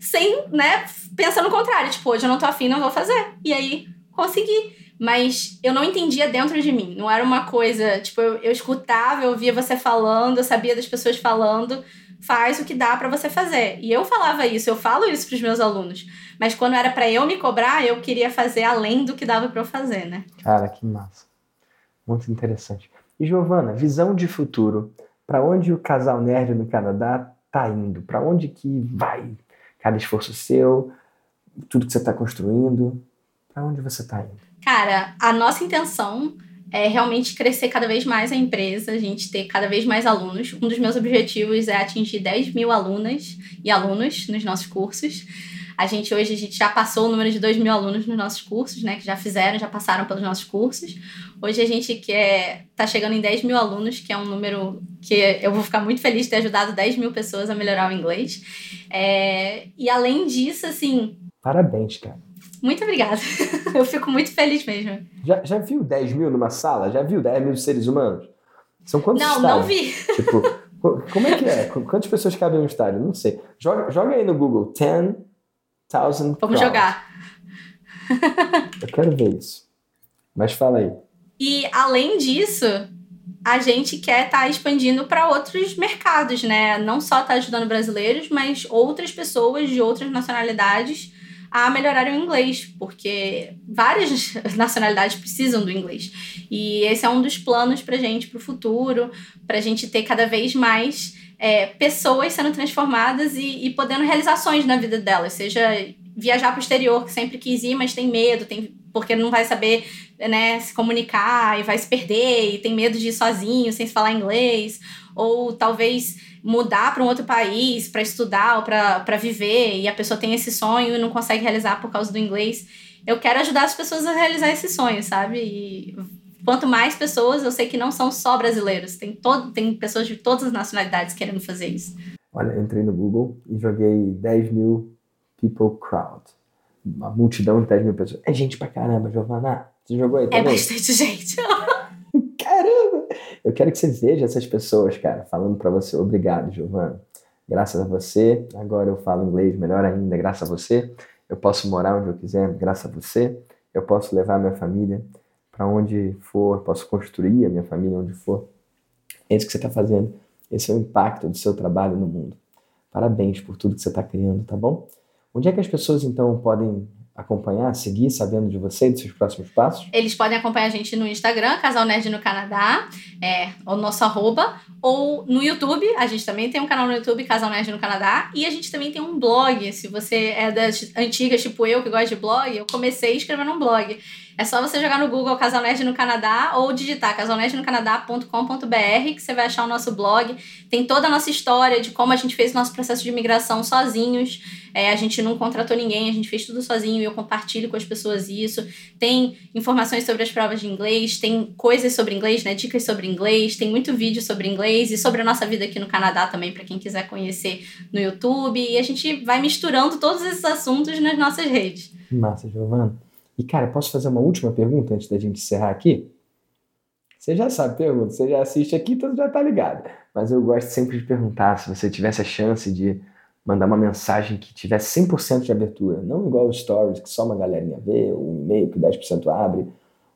sem, né, pensando no contrário. Tipo, hoje eu não tô afim, não vou fazer. E aí, consegui mas eu não entendia dentro de mim. Não era uma coisa, tipo, eu, eu escutava, eu ouvia você falando, eu sabia das pessoas falando, faz o que dá para você fazer. E eu falava isso, eu falo isso pros meus alunos. Mas quando era para eu me cobrar, eu queria fazer além do que dava para eu fazer, né? Cara, que massa. Muito interessante. E Giovana, visão de futuro. Para onde o casal nerd no Canadá tá indo? Para onde que vai cada esforço seu, tudo que você está construindo? Para onde você está indo? Cara, a nossa intenção é realmente crescer cada vez mais a empresa, a gente ter cada vez mais alunos. Um dos meus objetivos é atingir 10 mil alunas e alunos nos nossos cursos. A gente hoje a gente já passou o número de 2 mil alunos nos nossos cursos, né? Que já fizeram, já passaram pelos nossos cursos. Hoje a gente quer tá chegando em 10 mil alunos, que é um número que eu vou ficar muito feliz de ter ajudado 10 mil pessoas a melhorar o inglês. É, e além disso, assim. Parabéns, cara. Muito obrigada. Eu fico muito feliz mesmo. Já, já viu 10 mil numa sala? Já viu 10 mil seres humanos? São quantos Não, estádios? não vi. Tipo, como é que é? Quantas pessoas cabem no estádio? Não sei. Joga, joga aí no Google. 10,000 Vamos crowd. jogar. Eu quero ver isso. Mas fala aí. E além disso, a gente quer estar tá expandindo para outros mercados, né? Não só estar tá ajudando brasileiros, mas outras pessoas de outras nacionalidades a melhorar o inglês, porque várias nacionalidades precisam do inglês. E esse é um dos planos para gente para o futuro, para a gente ter cada vez mais é, pessoas sendo transformadas e, e podendo realizações na vida delas, seja viajar para o exterior, que sempre quis ir, mas tem medo, tem porque não vai saber né, se comunicar e vai se perder e tem medo de ir sozinho, sem falar inglês, ou talvez mudar para um outro país para estudar ou para viver e a pessoa tem esse sonho e não consegue realizar por causa do inglês. Eu quero ajudar as pessoas a realizar esse sonho, sabe? E quanto mais pessoas, eu sei que não são só brasileiros, tem, todo, tem pessoas de todas as nacionalidades querendo fazer isso. Olha, entrei no Google e joguei 10 mil people crowd uma multidão de 10 mil pessoas. É gente pra caramba, Giovana. Você jogou aí é também? É bastante gente. caramba! Eu quero que você veja essas pessoas, cara, falando para você. Obrigado, Giovana. Graças a você, agora eu falo inglês melhor ainda, graças a você. Eu posso morar onde eu quiser, graças a você. Eu posso levar minha família para onde for, posso construir a minha família onde for. É isso que você está fazendo. Esse é o impacto do seu trabalho no mundo. Parabéns por tudo que você está criando, tá bom? Onde é que as pessoas então podem acompanhar, seguir, sabendo de você e dos seus próximos passos? Eles podem acompanhar a gente no Instagram, Casal Nerd no Canadá, é o nosso arroba, ou no YouTube, a gente também tem um canal no YouTube, Casal Nerd no Canadá, e a gente também tem um blog, se você é das antigas, tipo eu, que gosta de blog, eu comecei escrevendo um blog. É só você jogar no Google Casal Nerd no Canadá ou digitar casalnerdnocanadá.com.br que você vai achar o nosso blog. Tem toda a nossa história de como a gente fez o nosso processo de imigração sozinhos. É, a gente não contratou ninguém, a gente fez tudo sozinho e eu compartilho com as pessoas isso. Tem informações sobre as provas de inglês, tem coisas sobre inglês, né? Dicas sobre inglês, tem muito vídeo sobre inglês e sobre a nossa vida aqui no Canadá também, para quem quiser conhecer no YouTube. E a gente vai misturando todos esses assuntos nas nossas redes. Massa, Giovana. E, cara, posso fazer uma última pergunta antes da gente encerrar aqui? Você já sabe pergunta, você já assiste aqui, então já tá ligado. Mas eu gosto sempre de perguntar se você tivesse a chance de mandar uma mensagem que tivesse 100% de abertura, não igual os stories que só uma galerinha vê, ou um e-mail que 10% abre,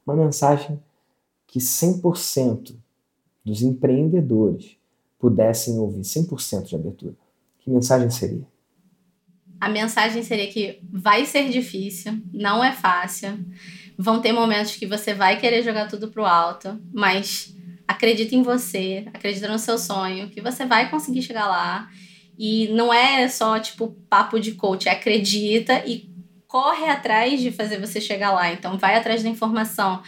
uma mensagem que 100% dos empreendedores pudessem ouvir 100% de abertura. Que mensagem seria? A mensagem seria que vai ser difícil, não é fácil. Vão ter momentos que você vai querer jogar tudo pro alto, mas acredita em você, acredita no seu sonho, que você vai conseguir chegar lá. E não é só tipo papo de coach, é acredita e corre atrás de fazer você chegar lá. Então vai atrás da informação.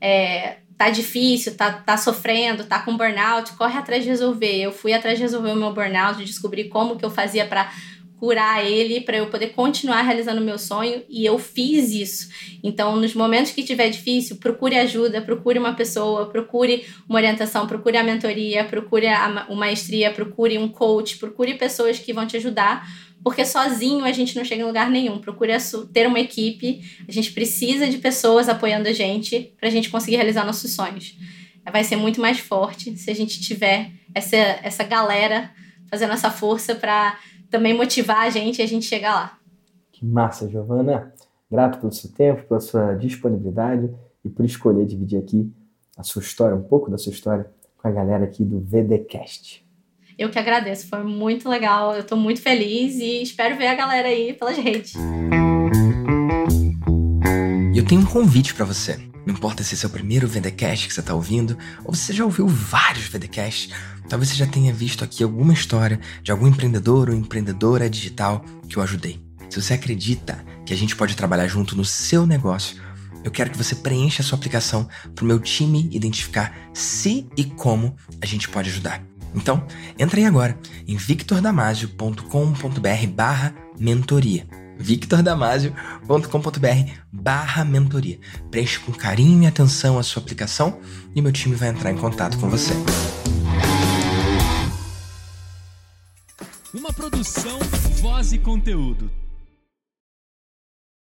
É, tá difícil, tá, tá sofrendo, tá com burnout, corre atrás de resolver. Eu fui atrás de resolver o meu burnout, descobrir como que eu fazia para curar ele para eu poder continuar realizando o meu sonho e eu fiz isso. Então, nos momentos que tiver difícil, procure ajuda, procure uma pessoa, procure uma orientação, procure a mentoria, procure a, a maestria, procure um coach, procure pessoas que vão te ajudar, porque sozinho a gente não chega em lugar nenhum. Procure ter uma equipe, a gente precisa de pessoas apoiando a gente para a gente conseguir realizar nossos sonhos. Vai ser muito mais forte se a gente tiver essa, essa galera fazendo essa força para também motivar a gente e a gente chegar lá. Que massa, Giovana. Grato pelo seu tempo, pela sua disponibilidade e por escolher dividir aqui a sua história, um pouco da sua história, com a galera aqui do VDcast. Eu que agradeço, foi muito legal, eu estou muito feliz e espero ver a galera aí pelas redes. Eu tenho um convite para você. Não importa se esse é o primeiro VDcast que você está ouvindo ou você já ouviu vários VDcasts, talvez você já tenha visto aqui alguma história de algum empreendedor ou empreendedora digital que eu ajudei. Se você acredita que a gente pode trabalhar junto no seu negócio, eu quero que você preencha a sua aplicação para o meu time identificar se e como a gente pode ajudar. Então, entra aí agora em victordamasio.com.br barra mentoria. victordamasio.com.br barra mentoria. Preencha com carinho e atenção a sua aplicação e meu time vai entrar em contato com você. Uma produção, voz e conteúdo.